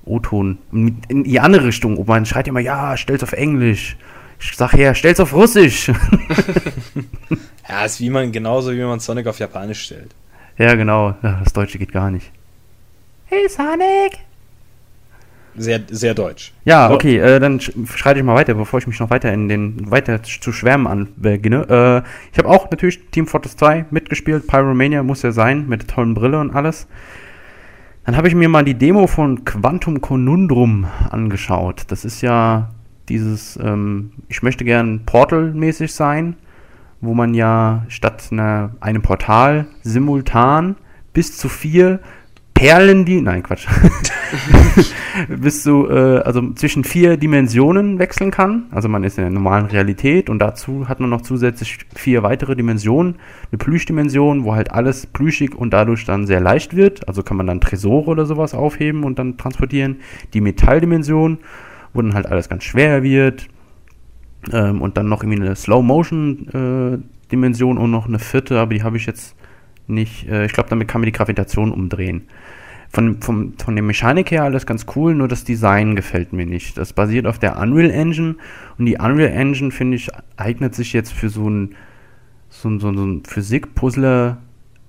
O-Ton in die andere Richtung. Und man schreit immer, ja, stell's auf Englisch. Ich sag her, stell's auf Russisch. ja, ist wie man, genauso wie man Sonic auf Japanisch stellt. Ja, genau. Das Deutsche geht gar nicht. Hey Sonic! Sehr, sehr deutsch. Ja, okay, äh, dann schreite ich mal weiter, bevor ich mich noch weiter in den weiter zu schwärmen anbeginne. Äh, ich habe auch natürlich Team Fortress 2 mitgespielt. Pyromania muss ja sein, mit der tollen Brille und alles. Dann habe ich mir mal die Demo von Quantum Conundrum angeschaut. Das ist ja dieses, ähm, ich möchte gern Portal-mäßig sein, wo man ja statt einer, einem Portal simultan bis zu vier Perlen, die, nein, Quatsch, bis zu, äh, also zwischen vier Dimensionen wechseln kann. Also man ist in der normalen Realität und dazu hat man noch zusätzlich vier weitere Dimensionen. Eine Plüschdimension, wo halt alles plüschig und dadurch dann sehr leicht wird. Also kann man dann Tresore oder sowas aufheben und dann transportieren. Die Metalldimension, wo dann halt alles ganz schwer wird. Ähm, und dann noch irgendwie eine Slow-Motion-Dimension äh, und noch eine vierte, aber die habe ich jetzt nicht. Äh, ich glaube, damit kann man die Gravitation umdrehen. Von, von, von der Mechanik her alles ganz cool, nur das Design gefällt mir nicht. Das basiert auf der Unreal Engine und die Unreal Engine, finde ich, eignet sich jetzt für so ein, so ein, so ein Physik-Puzzler,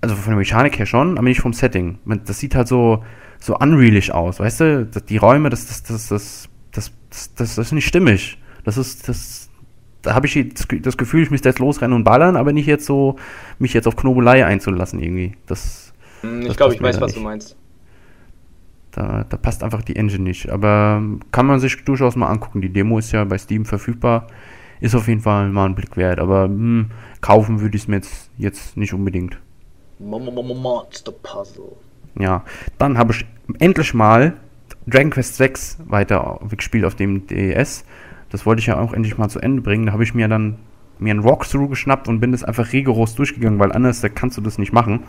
also von der Mechanik her schon, aber nicht vom Setting. Das sieht halt so, so unrealisch aus, weißt du? Die Räume, das, das, das, das, das, das, das ist nicht stimmig. Das ist, das, da habe ich das Gefühl, ich müsste jetzt losrennen und ballern, aber nicht jetzt so, mich jetzt auf Knobelei einzulassen irgendwie. Das, hm, ich glaube, ich weiß, was nicht. du meinst. Da, da, passt einfach die Engine nicht. Aber kann man sich durchaus mal angucken. Die Demo ist ja bei Steam verfügbar. Ist auf jeden Fall mal ein Blick wert. Aber hm, kaufen würde ich es mir jetzt, jetzt nicht unbedingt. Monster Puzzle. Ja, dann habe ich endlich mal Dragon Quest 6 weiter gespielt auf dem DES. Das wollte ich ja auch endlich mal zu Ende bringen. Da habe ich mir dann mir einen Walkthrough geschnappt und bin das einfach rigoros durchgegangen, weil anders da kannst du das nicht machen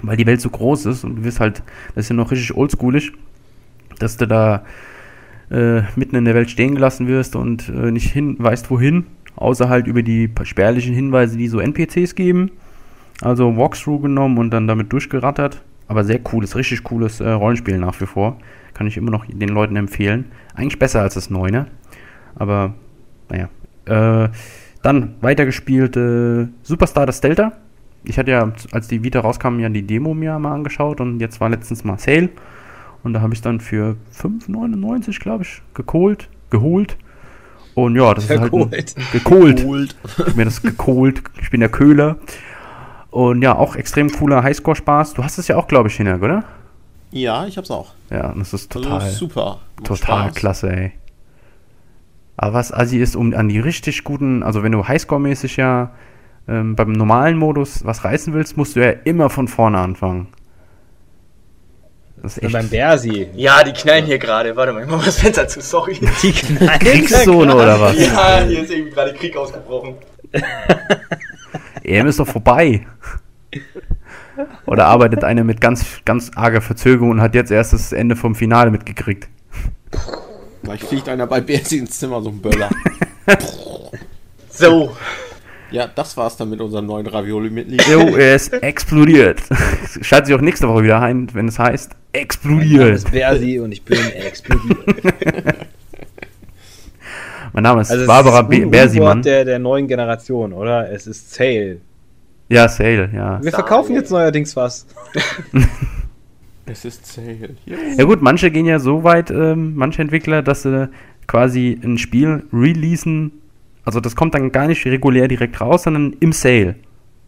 weil die Welt so groß ist und du wirst halt, das ist ja noch richtig oldschoolisch, dass du da äh, mitten in der Welt stehen gelassen wirst und äh, nicht hin, weißt wohin, außer halt über die spärlichen Hinweise, die so NPCs geben. Also Walkthrough genommen und dann damit durchgerattert. Aber sehr cooles, richtig cooles äh, Rollenspiel nach wie vor. Kann ich immer noch den Leuten empfehlen. Eigentlich besser als das Neune. Aber, naja. Äh, dann weitergespielt äh, Superstar das Delta ich hatte ja, als die Vita rauskam, ja die Demo mir mal angeschaut und jetzt war letztens mal Sale. Und da habe ich dann für 5,99, glaube ich, geholt. geholt. Und ja, das gekohlt. ist halt ein, gekohlt. gekohlt. Ich habe mir das gekohlt. Ich bin der Köhler. Und ja, auch extrem cooler Highscore-Spaß. Du hast es ja auch, glaube ich, Hinak, oder? Ja, ich hab's auch. Ja, das ist total also super. total Spaß. klasse, ey. Aber was Assi ist, um an die richtig guten, also wenn du Highscore-mäßig ja ähm, beim normalen Modus was reißen willst, musst du ja immer von vorne anfangen. Das ist echt beim Bersi. Ja, die knallen hier gerade. Warte mal, ich mach mal das Fenster zu, sorry. Die knallen. Kriegszone oder was? Ja, hier ist irgendwie gerade Krieg ausgebrochen. EM ist doch vorbei. Oder arbeitet einer mit ganz, ganz arger Verzögerung und hat jetzt erst das Ende vom Finale mitgekriegt? Vielleicht fliegt einer bei Bersi ins Zimmer, so ein Böller. so. Ja, das war's dann mit unserem neuen Ravioli-Mitglied. Jo, er ist explodiert. Schaltet sich auch nächste Woche wieder ein, wenn es heißt explodiert. Mein Name ist Bersi und ich bin explodiert. mein Name ist also Barbara Bersimann. Der, der neuen Generation, oder? Es ist Sale. Ja, Sale, ja. Wir verkaufen jetzt neuerdings was. es ist Sale. Yes. Ja gut, manche gehen ja so weit, ähm, manche Entwickler, dass sie quasi ein Spiel releasen also das kommt dann gar nicht regulär direkt raus, sondern im Sale.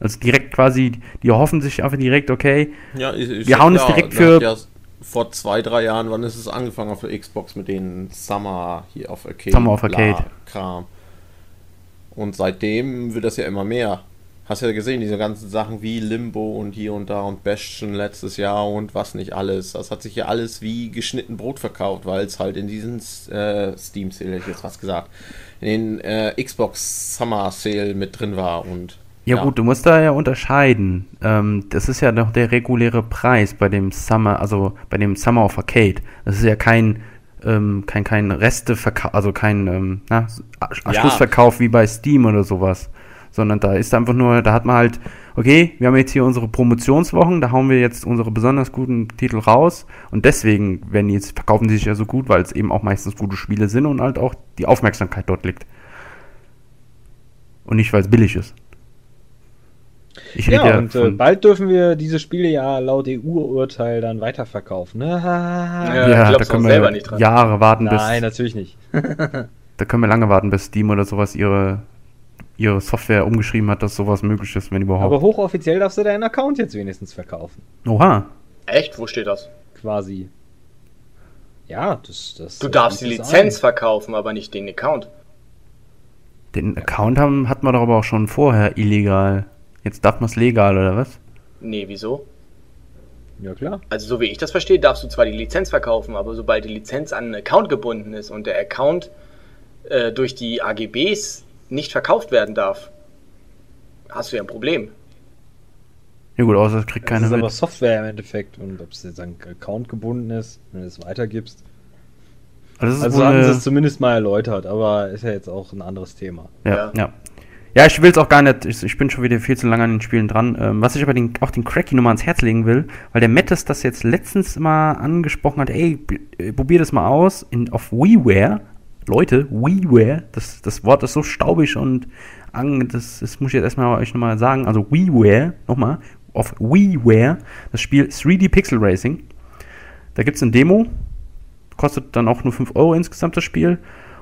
Also direkt quasi, die hoffen sich einfach direkt, okay, ja, ich, wir hauen es direkt für... Ja vor zwei, drei Jahren, wann ist es angefangen auf der Xbox mit den Summer hier auf Arcade? Summer auf Arcade. Kram. Und seitdem wird das ja immer mehr. Hast ja gesehen, diese ganzen Sachen wie Limbo und hier und da und Bastion letztes Jahr und was nicht alles. Das hat sich ja alles wie geschnitten Brot verkauft, weil es halt in diesen äh, Steam Sale, hätte ich jetzt was gesagt, in den äh, Xbox Summer Sale mit drin war und Ja, Ja. gut, du musst da ja unterscheiden. Ähm, das ist ja noch der reguläre Preis bei dem Summer, also bei dem Summer of Arcade. Das ist ja kein, ähm, kein, kein Resteverkauf, also kein ähm, na, Ja. Schlussverkauf wie bei Steam oder sowas. Sondern da ist einfach nur, da hat man halt, okay, wir haben jetzt hier unsere Promotionswochen, da hauen wir jetzt unsere besonders guten Titel raus und deswegen werden die jetzt, verkaufen die sich ja so gut, weil es eben auch meistens gute Spiele sind und halt auch die Aufmerksamkeit dort liegt. Und nicht, weil es billig ist. Ich rede Ja, und äh, bald dürfen wir diese Spiele ja laut EU-Urteil dann weiterverkaufen. Ne? Ja, ja, da können auch wir selber nicht dran. Jahre warten, Nein, bis, natürlich nicht. da können wir lange warten, bis Steam oder sowas ihre, ihre Software umgeschrieben hat, dass sowas möglich ist, wenn überhaupt. Aber hochoffiziell darfst du deinen Account jetzt wenigstens verkaufen. Oha. Echt? Wo steht das? Quasi. Ja, das. das Du darfst die Lizenz ein. verkaufen, aber nicht den Account. Den Account haben, hat man doch aber auch schon vorher illegal. Jetzt darf man es legal, oder was? Nee, wieso? Ja, klar. Also so wie ich das verstehe, darfst du zwar die Lizenz verkaufen, aber sobald die Lizenz an einen Account gebunden ist und der Account äh, durch die AGBs nicht verkauft werden darf, hast du ja ein Problem. Ja gut, außer es kriegt Das keiner ist aber mit. Software im Endeffekt. Und ob es jetzt an Account gebunden ist, wenn du es weitergibst. Also, das ist Also hatten sie es zumindest mal erläutert, aber ist ja jetzt auch ein anderes Thema. ja, ja. ja. Ja, ich will es auch gar nicht. Ich, ich bin schon wieder viel zu lange an den Spielen dran. Ähm, was ich aber den, auch den Cracky nochmal ans Herz legen will, weil der Mattes das jetzt letztens mal angesprochen hat, ey, äh, probier das mal aus in, auf WiiWare. Leute, WiiWare, das, das Wort ist so staubig und das, das muss ich jetzt erstmal euch nochmal sagen. Also WiiWare, nochmal, auf WiiWare, das Spiel 3D Pixel Racing. Da gibt es eine Demo, kostet dann auch nur 5 Euro insgesamt das Spiel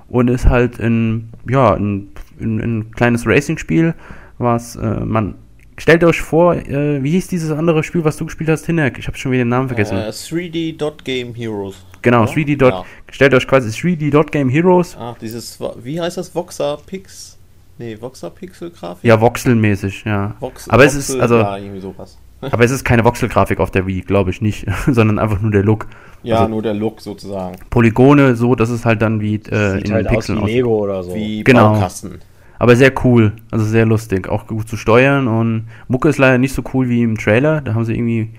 und ist halt ein, ja, ein, ein, ein kleines Racing-Spiel, was äh, man. Stellt euch vor, äh, wie hieß dieses andere Spiel, was du gespielt hast, Hinek? Ich habe schon wieder den Namen vergessen. Äh, 3D Dot Game Heroes. genau, ja? 3D. Dot, Ja. Stellt euch quasi 3D Dot Game Heroes. Ach, dieses, wie heißt das? Voxer Pix? Nee, Voxer Pixel Grafik? Ja, voxelmäßig, ja. Vox aber es Voxel, ist, also, Ja, irgendwie sowas. aber es ist keine Voxelgrafik auf der Wii, glaube ich nicht, sondern einfach nur der Look. Ja, Also- nur der Look sozusagen. Polygone, so, dass es halt dann wie äh, Sieht in halt den aus wie Pixeln. Lego oder so. Wie Genau. Baukasten. Aber sehr cool, also sehr lustig, auch gut zu steuern und Mucke ist leider nicht so cool wie im Trailer, da haben sie irgendwie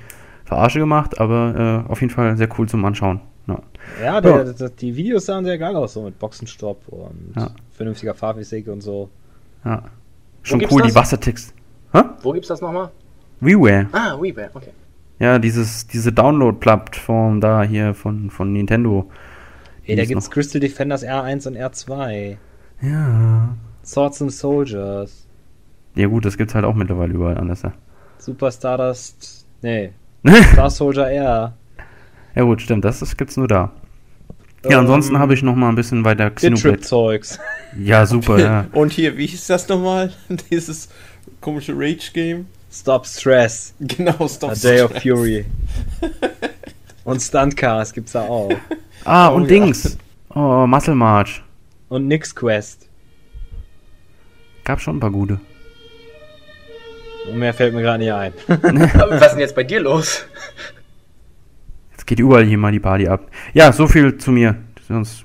Verarsche gemacht, aber äh, auf jeden Fall sehr cool zum Anschauen. Ja. Ja, der, Ja. das- die Videos sahen sehr geil aus, so mit Boxenstopp und Ja. vernünftiger Fahrphysik und so. Ja. Schon cool, das? die Wassertext. Hä? Wo gibt's das nochmal? WiiWare. Ah, WeWare, okay. Ja, dieses, diese Download-Plattform da hier von, von Nintendo. Ey, da gibt's noch- Crystal Defenders R1 und R2. Ja. Swords and Soldiers. Ja gut, das gibt's halt auch mittlerweile überall anders. Ja, Super Stardust. Nee. Star Soldier R. ja gut, stimmt, das, das gibt's nur da. Ja, Ähm, ansonsten habe ich noch mal ein bisschen weiter Xenoblade. Trip-Zeugs. Ja, super, ja. Und hier, wie hieß das nochmal? Dieses komische Rage-Game? Stop Stress. Genau, Stop A Day of Stress. Fury. Und Stuntcars gibt's da auch. Ah, Oh, und ja. Dings. Oh, Muscle March. Und Nix Quest. Gab schon ein paar gute. Mehr fällt mir gerade nicht ein. Aber was ist denn jetzt bei dir los? Jetzt geht überall hier mal die Party ab. Ja, so viel zu mir. Sonst,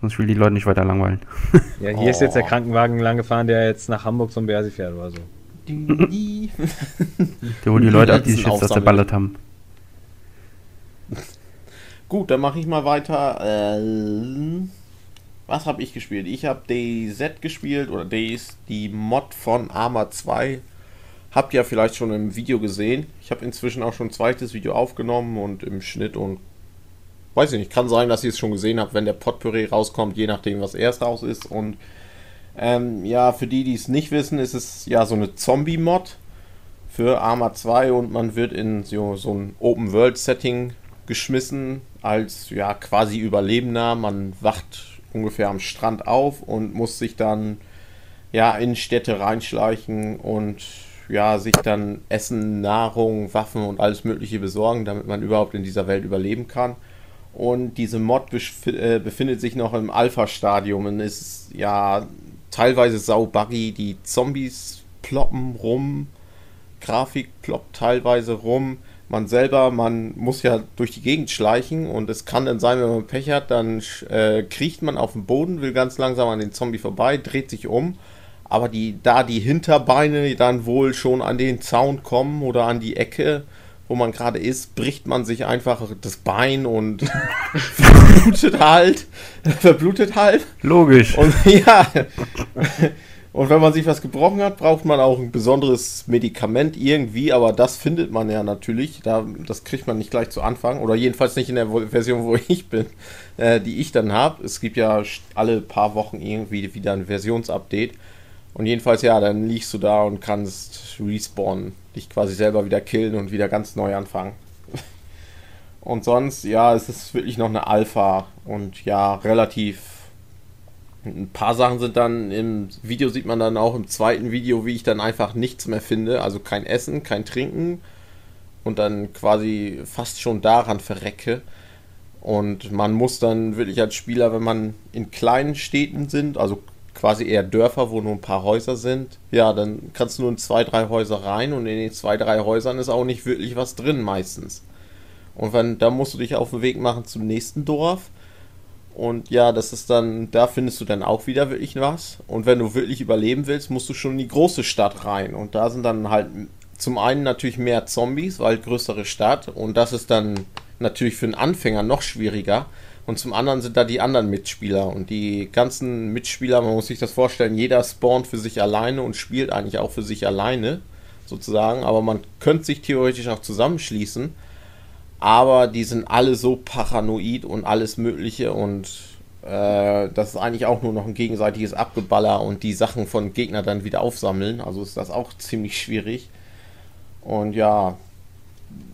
sonst will die Leute nicht weiter langweilen. Ja, hier ist jetzt der Oh. Krankenwagen lang gefahren, der jetzt nach Hamburg zum Bersi fährt oder so. Der holt die Leute ab, die sich jetzt das Aufsammeln. erballert haben. Gut, dann mache ich mal weiter. Ähm, was habe ich gespielt? Ich habe DayZ gespielt oder Days, die Mod von Arma 2. Habt ihr ja vielleicht schon im Video gesehen. Ich habe inzwischen auch schon ein zweites Video aufgenommen und im Schnitt und weiß ich nicht, kann sein, dass ihr es schon gesehen habt, wenn der Potpourri rauskommt, je nachdem, was erst raus ist. Und ähm, ja, für die, die es nicht wissen, ist es ja so eine Zombie-Mod für Arma 2 und man wird in so, so ein Open-World-Setting geschmissen als ja quasi Überlebender. Man wacht ungefähr am Strand auf und muss sich dann ja in Städte reinschleichen und ja sich dann Essen, Nahrung, Waffen und alles Mögliche besorgen, damit man überhaupt in dieser Welt überleben kann. Und diese Mod äh, befindet sich noch im Alpha-Stadium und ist ja teilweise saubuggy. Die Zombies ploppen rum, Grafik ploppt teilweise rum. Man selber, man muss ja durch die Gegend schleichen und es kann dann sein, wenn man Pech hat, dann äh, kriecht man auf den Boden, will ganz langsam an den Zombie vorbei, dreht sich um, aber die, da die Hinterbeine dann wohl schon an den Zaun kommen oder an die Ecke, wo man gerade ist, bricht man sich einfach das Bein und verblutet halt. verblutet halt. Logisch. Und ja. Und wenn man sich was gebrochen hat, braucht man auch ein besonderes Medikament irgendwie, aber das findet man ja natürlich. Da, das kriegt man nicht gleich zu Anfang. Oder jedenfalls nicht in der Version, wo ich bin, äh, die ich dann habe. Es gibt ja alle paar Wochen irgendwie wieder ein Versionsupdate. Und jedenfalls, ja, dann liegst du da und kannst respawnen, dich quasi selber wieder killen und wieder ganz neu anfangen. und sonst, ja, es ist wirklich noch eine Alpha und ja, relativ. Ein paar Sachen sind dann im Video, sieht man dann auch im zweiten Video, wie ich dann einfach nichts mehr finde. Also kein Essen, kein Trinken und dann quasi fast schon daran verrecke. Und man muss dann wirklich als Spieler, wenn man in kleinen Städten sind, also quasi eher Dörfer, wo nur ein paar Häuser sind, ja, dann kannst du nur in zwei, drei Häuser rein und in den zwei, drei Häusern ist auch nicht wirklich was drin meistens. Und wenn, da musst du dich auf den Weg machen zum nächsten Dorf. Und ja, das ist dann, da findest du dann auch wieder wirklich was. Und wenn du wirklich überleben willst, musst du schon in die große Stadt rein. Und da sind dann halt zum einen natürlich mehr Zombies, weil größere Stadt. Und das ist dann natürlich für einen Anfänger noch schwieriger, und zum anderen sind da die anderen Mitspieler. Und die ganzen Mitspieler, man muss sich das vorstellen, jeder spawnt für sich alleine und spielt eigentlich auch für sich alleine, sozusagen. Aber man könnte sich theoretisch auch zusammenschließen. Aber die sind alle so paranoid und alles Mögliche und äh, das ist eigentlich auch nur noch ein gegenseitiges Abgeballer und die Sachen von Gegnern dann wieder aufsammeln. Also ist das auch ziemlich schwierig. Und ja,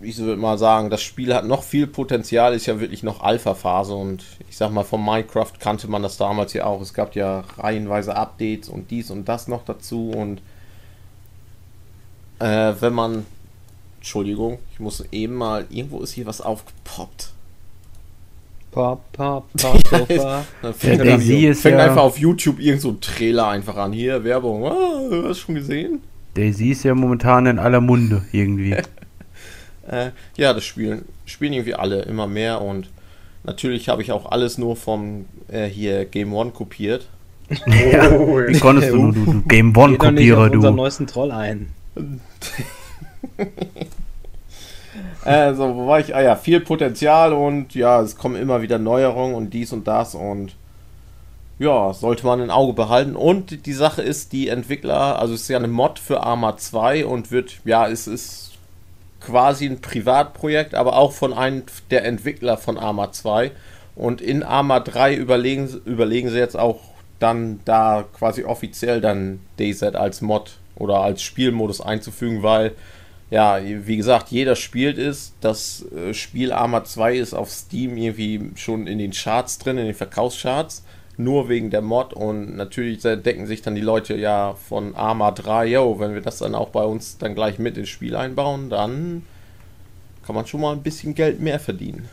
ich würde mal sagen, das Spiel hat noch viel Potenzial, ist ja wirklich noch Alpha-Phase und ich sag mal, von Minecraft kannte man das damals ja auch. Es gab ja reihenweise Updates und dies und das noch dazu und äh, wenn man. Entschuldigung, ich muss eben mal. Irgendwo ist hier was aufgepoppt. Pop, pop, pop, pop. Dann fängt, ist fängt ja- einfach auf YouTube irgend so ein Trailer einfach an. Hier, Werbung. Ah, hast du schon gesehen? Daisy ist ja momentan in aller Munde irgendwie. Äh, ja, das spielen, spielen irgendwie alle immer mehr und natürlich habe ich auch alles nur vom äh, hier Game One kopiert. Wie konntest du, nur, du, du Game Geh doch nicht One-Kopierer, auf unseren du. neuesten Troll ein. Also, wo war ich? Ah ja, viel Potenzial und ja, es kommen immer wieder Neuerungen und dies und das und ja, sollte man im Auge behalten. Und die Sache ist, die Entwickler, also es ist ja eine Mod für Arma 2 und wird, ja, es ist quasi ein Privatprojekt, aber auch von einem der Entwickler von Arma 2. Und in Arma 3 überlegen, überlegen sie jetzt auch dann da quasi offiziell dann DayZ als Mod oder als Spielmodus einzufügen, weil ja, wie gesagt, jeder spielt es. Das äh, Spiel Arma 2 ist auf Steam irgendwie schon in den Charts drin, in den Verkaufscharts. Nur wegen der Mod und natürlich denken sich dann die Leute ja von Arma 3, yo, wenn wir das dann auch bei uns dann gleich mit ins Spiel einbauen, dann kann man schon mal ein bisschen Geld mehr verdienen.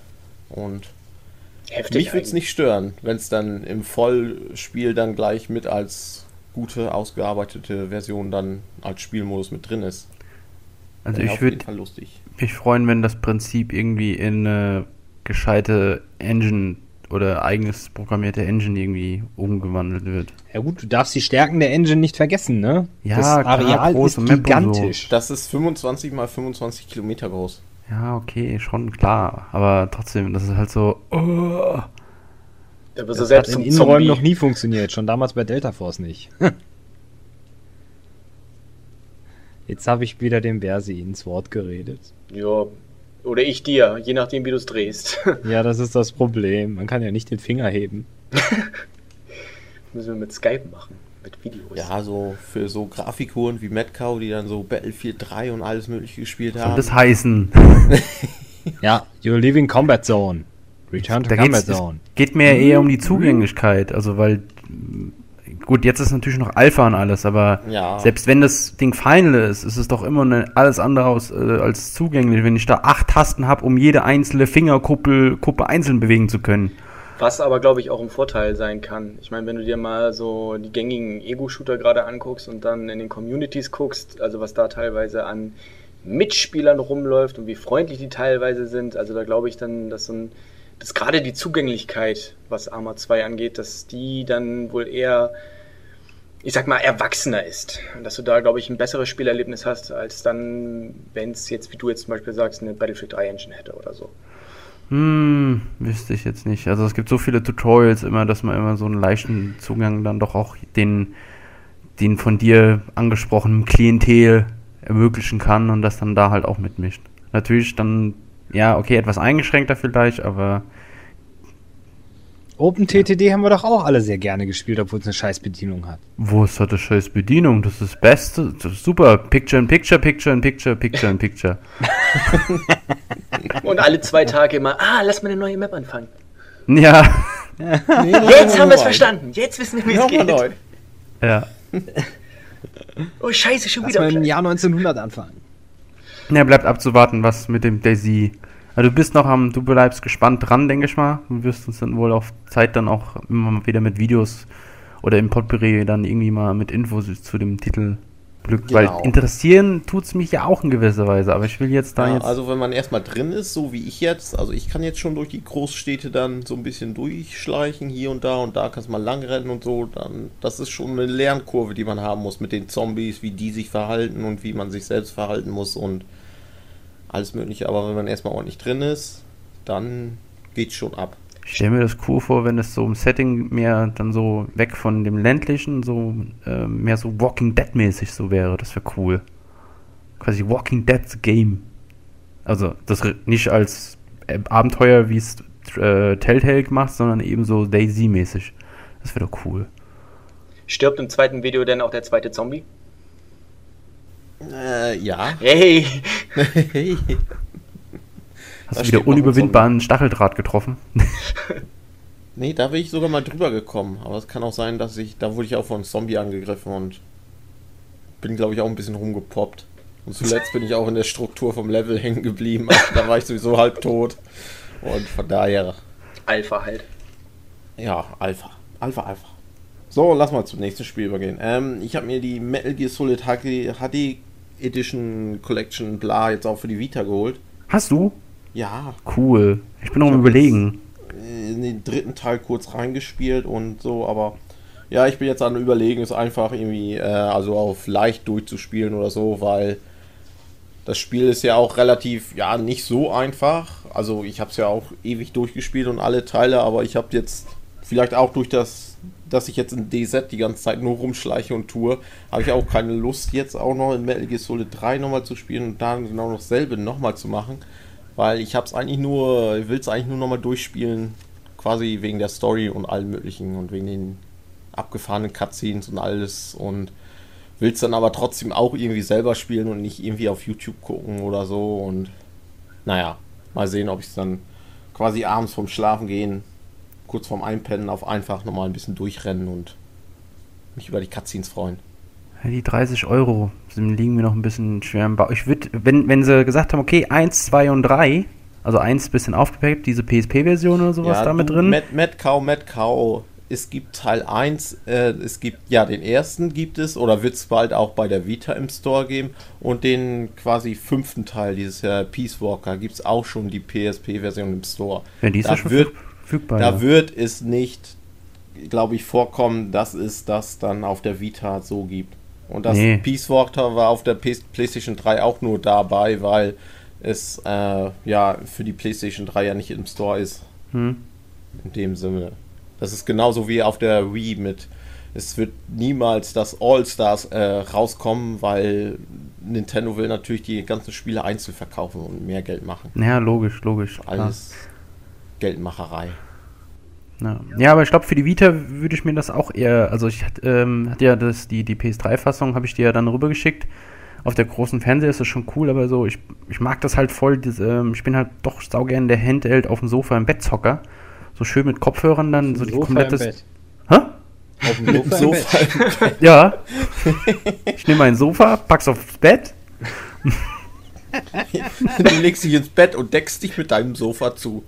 Und Heftig. mich würde es nicht stören, wenn es dann im Vollspiel dann gleich mit als gute, ausgearbeitete Version dann als Spielmodus mit drin ist. Also ich würde mich freuen, wenn das Prinzip irgendwie in eine gescheite Engine oder eigenes programmierte Engine irgendwie umgewandelt wird. Ja gut, du darfst die Stärken der Engine nicht vergessen, ne? Ja, das klar, Areal große ist und so. gigantisch. Das ist 25 mal 25 Kilometer groß. Ja, okay, schon klar. Aber trotzdem, das ist halt so. Oh. Du Das selbst hat in Innenräumen Zombie. noch nie funktioniert, schon damals bei Delta Force nicht. Jetzt habe ich wieder dem Versi ins Wort geredet. Ja. Oder ich dir, je nachdem, wie du es drehst. Ja, das ist das Problem. Man kann ja nicht den Finger heben. Müssen wir mit Skype machen. Mit Videos. Ja, so für so Grafikuren wie Metcow, die dann so Battlefield 3 und alles mögliche gespielt Soll haben. das heißen? Ja, you're leaving Combat Zone. Return to Da Combat Zone. geht mir eher um die Zugänglichkeit. Also, weil. Gut, jetzt ist natürlich noch Alpha und alles, aber Ja. selbst wenn das Ding Final ist, ist es doch immer eine, alles andere aus, äh, als zugänglich, wenn ich da acht Tasten habe, um jede einzelne Fingerkuppe Kuppe einzeln bewegen zu können. Was aber, glaube ich, auch ein Vorteil sein kann. Ich meine, wenn du dir mal so die gängigen Ego-Shooter gerade anguckst und dann in den Communities guckst, also was da teilweise an Mitspielern rumläuft und wie freundlich die teilweise sind, also da glaube ich dann, dass so ein, dass gerade die Zugänglichkeit, was Arma 2 angeht, dass die dann wohl eher ich sag mal, erwachsener ist. Und dass du da, glaube ich, ein besseres Spielerlebnis hast, als dann, wenn es jetzt, wie du jetzt zum Beispiel sagst, eine Battlefield 3 Engine hätte oder so. Hm, wüsste ich jetzt nicht. Also es gibt so viele Tutorials immer, dass man immer so einen leichten Zugang dann doch auch den, den von dir angesprochenen Klientel ermöglichen kann und das dann da halt auch mitmischt. Natürlich dann, ja, okay, etwas eingeschränkter vielleicht, aber OpenTTD haben wir doch auch alle sehr gerne gespielt, obwohl es eine scheiß Bedienung hat. wo ist das scheiß Bedienung? Das ist das Beste. Das ist super. Picture in Picture, Picture in Picture, Picture in Picture. Und alle zwei Tage immer, ah, lass mal eine neue Map anfangen. Ja, Jetzt haben wir es verstanden. Jetzt wissen wir, wie es Nochmal geht. neu. ja. Oh, scheiße, schon Lass wieder. mal im. Jahr 1900 anfangen. Ja, bleibt abzuwarten, was mit dem Daisy. Also du bist noch am, du bleibst gespannt dran, denke ich mal. Du wirst uns dann wohl auf Zeit dann auch immer mal wieder mit Videos oder im Potpourri dann irgendwie mal mit Infos zu dem Titel Glück. Genau. Weil interessieren tut's mich ja auch in gewisser Weise, aber ich will jetzt da Ja, jetzt. also wenn man erstmal drin ist, so wie ich jetzt, also ich kann jetzt schon durch die Großstädte dann so ein bisschen durchschleichen, hier und da und da kannst mal lang rennen und so, dann das ist schon eine Lernkurve, die man haben muss mit den Zombies, wie die sich verhalten und wie man sich selbst verhalten muss und alles mögliche, aber wenn man erstmal ordentlich drin ist, dann geht's schon ab. Ich stelle mir das cool vor, wenn es so im Setting mehr dann so weg von dem ländlichen, so äh, mehr so Walking Dead mäßig so wäre. Das wäre cool. Quasi Walking Dead Game. Also das nicht als äh, Abenteuer, wie es äh, Telltale macht, sondern eben so Daisy mäßig. Das wäre doch cool. Stirbt im zweiten Video denn auch der zweite Zombie? Äh, ja. Hey! Hast Da du wieder unüberwindbaren Stacheldraht getroffen? Nee, da bin ich sogar mal drüber gekommen. Aber es kann auch sein, dass ich, da wurde ich auch von einem Zombie angegriffen und bin, glaube ich, auch ein bisschen rumgepoppt. Und zuletzt bin ich auch in der Struktur vom Level hängen geblieben. Also, da war ich sowieso halb tot. Und von daher, Alpha halt. ja, Alpha. Alpha, Alpha. So, lass mal zum nächsten Spiel übergehen. Ähm, ich habe mir die Metal Gear Solid HD Edition Collection bla jetzt auch für die Vita geholt. Hast du? Ja, Cool. Ich bin noch am überlegen. in den dritten Teil kurz reingespielt und so, aber ja, ich bin jetzt an überlegen, es einfach irgendwie, äh, also auf leicht durchzuspielen oder so, weil das Spiel ist ja auch relativ, ja, nicht so einfach. Also ich habe es ja auch ewig durchgespielt und alle Teile, aber ich habe jetzt vielleicht auch durch das, dass ich jetzt in DZ die ganze Zeit nur rumschleiche und tue, habe ich auch keine Lust jetzt auch noch in Metal Gear Solid 3 nochmal zu spielen und dann genau dasselbe nochmal zu machen. Weil ich habe es eigentlich nur, ich will es eigentlich nur nochmal durchspielen, quasi wegen der Story und allem möglichen und wegen den abgefahrenen Cutscenes und alles und will es dann aber trotzdem auch irgendwie selber spielen und nicht irgendwie auf YouTube gucken oder so und naja, mal sehen, ob ich es dann quasi abends vom Schlafen gehen, kurz vorm Einpennen auf einfach nochmal ein bisschen durchrennen und mich über die Cutscenes freuen. Ja, die 30 Euro liegen mir noch ein bisschen schwer im Bauch. Ich würde, wenn, wenn sie gesagt haben, okay, 1, 2 und 3, also 1 bisschen aufgepackt, diese PSP-Version oder sowas da mit drin. Mad, Mad Cow, Mad Cow. Es gibt Teil 1, äh, es gibt, ja, den ersten gibt es, oder wird es bald auch bei der Vita im Store geben. Und den quasi fünften Teil, dieses äh, Peace Walker, gibt es auch schon die PSP-Version im Store. ja, die ist da ja schon wird- verfügbar. Da ja. wird es nicht, glaube ich, vorkommen, dass es das dann auf der Vita so gibt. Und das Nee. Peace Walker war auf der PlayStation 3 auch nur dabei, weil es äh, ja für die PlayStation 3 ja nicht im Store ist. Hm. In dem Sinne. Das ist genauso wie auf der Wii mit. Es wird niemals das All-Stars äh, rauskommen, weil Nintendo will natürlich die ganzen Spiele einzeln verkaufen und mehr Geld machen. Ja, logisch, logisch. klar. Geldmacherei. Ja. ja, aber ich glaube, für die Vita würde ich mir das auch eher, also ich hatte ähm, hatte ja das, die, die PS3-Fassung, habe ich dir ja dann rübergeschickt. Auf der großen Fernseher ist das schon cool, aber so, ich, ich mag das halt voll, das, ähm, ich bin halt doch saugern der Handheld auf dem Sofa im Bettzocker. So schön mit Kopfhörern dann, so die Sofa im komplette. Bett. Hä? Auf dem Sofa, im Bett. Sofa Ja. ich nehme mein Sofa, pack's aufs Bett. Du legst dich ins Bett und deckst dich mit deinem Sofa zu.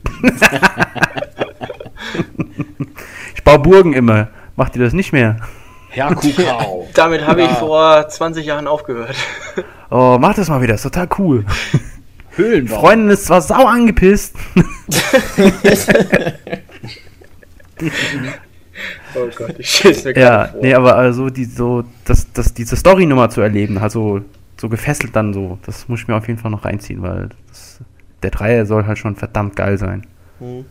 Ich baue Burgen immer. Macht ihr das nicht mehr? Herr Kukau. Damit habe ich Ja. vor 20 Jahren aufgehört. Oh, mach das mal wieder, ist total cool. Höhlenbau. Freundin ist zwar sau angepisst. Oh Gott, ich mir Ja, vor. nee, aber also die, so, das, das, diese Story-Nummer zu erleben, also so gefesselt dann so, das muss ich mir auf jeden Fall noch reinziehen, weil das, der Dreier soll halt schon verdammt geil sein. Hm.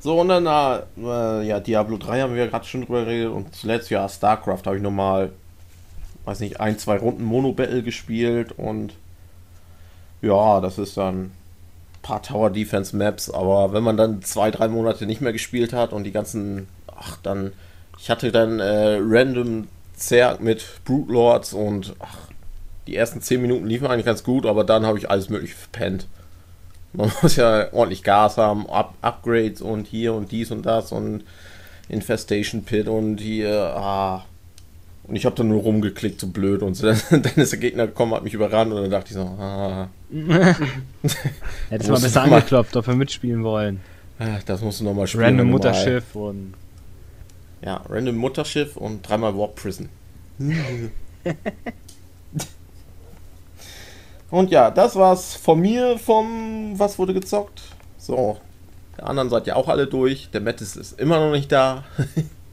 So, und dann, äh, ja, Diablo 3 haben wir gerade schon drüber geredet und zuletzt, ja, StarCraft habe ich nochmal, weiß nicht, ein, zwei Runden Mono-Battle gespielt und ja, das ist dann ein paar Tower Defense Maps, aber wenn man dann zwei, drei Monate nicht mehr gespielt hat und die ganzen, ach, dann, ich hatte dann äh, random Zerg mit Brute Lords und ach, die ersten zehn Minuten liefen eigentlich ganz gut, aber dann habe ich alles mögliche verpennt. Man muss ja ordentlich Gas haben, Up Upgrades und hier und dies und das und Infestation Pit und hier, ah. Und ich habe dann nur rumgeklickt, so blöd. Und dann, dann ist der Gegner gekommen, hat mich überrannt und dann dachte ich so, ah. Hättest mal besser angeklopft, ob wir mitspielen wollen. Ah, das musst du nochmal spielen. Random Mutterschiff und. Ja, Random Mutterschiff und dreimal Warp Prison. Und ja, das war's von mir, vom Was wurde gezockt. So, der anderen seid ja auch alle durch. Der Mattis ist immer noch nicht da.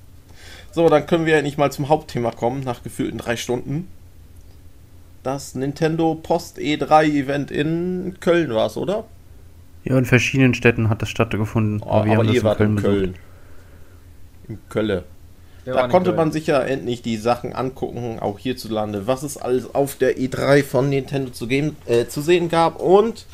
so, dann können wir endlich mal zum Hauptthema kommen, nach gefühlten drei Stunden. Das Nintendo Post E3 Event in Köln war es, oder? Ja, in verschiedenen Städten hat das stattgefunden. Oh, aber wir aber haben ihr wart in Köln. In Köln da konnte man sich ja endlich die Sachen angucken, auch hierzulande, was es alles auf der E3 von Nintendo zu, geben, äh, zu sehen gab. Und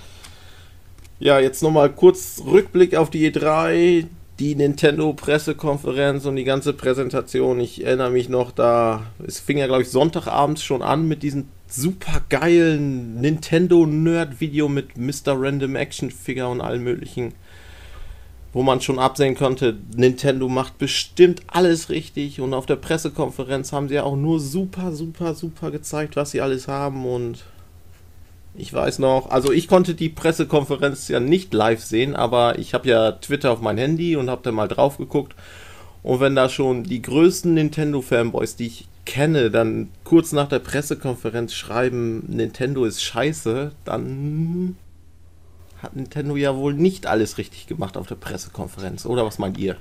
ja, jetzt nochmal kurz Rückblick auf die E3, die Nintendo-Pressekonferenz und die ganze Präsentation. Ich erinnere mich noch, da, es fing ja, glaube ich, Sonntagabends schon an mit diesem super geilen Nintendo-Nerd-Video mit Mr. Random Action Figure und allen möglichen wo man schon absehen konnte, Nintendo macht bestimmt alles richtig und auf der Pressekonferenz haben sie ja auch nur super, super, super gezeigt, was sie alles haben und ich weiß noch, also ich konnte die Pressekonferenz ja nicht live sehen, aber ich habe ja Twitter auf mein Handy und habe da mal drauf geguckt und wenn da schon die größten Nintendo-Fanboys, die ich kenne, dann kurz nach der Pressekonferenz schreiben, Nintendo ist scheiße, dann hat Nintendo ja wohl nicht alles richtig gemacht auf der Pressekonferenz, oder was meint ihr?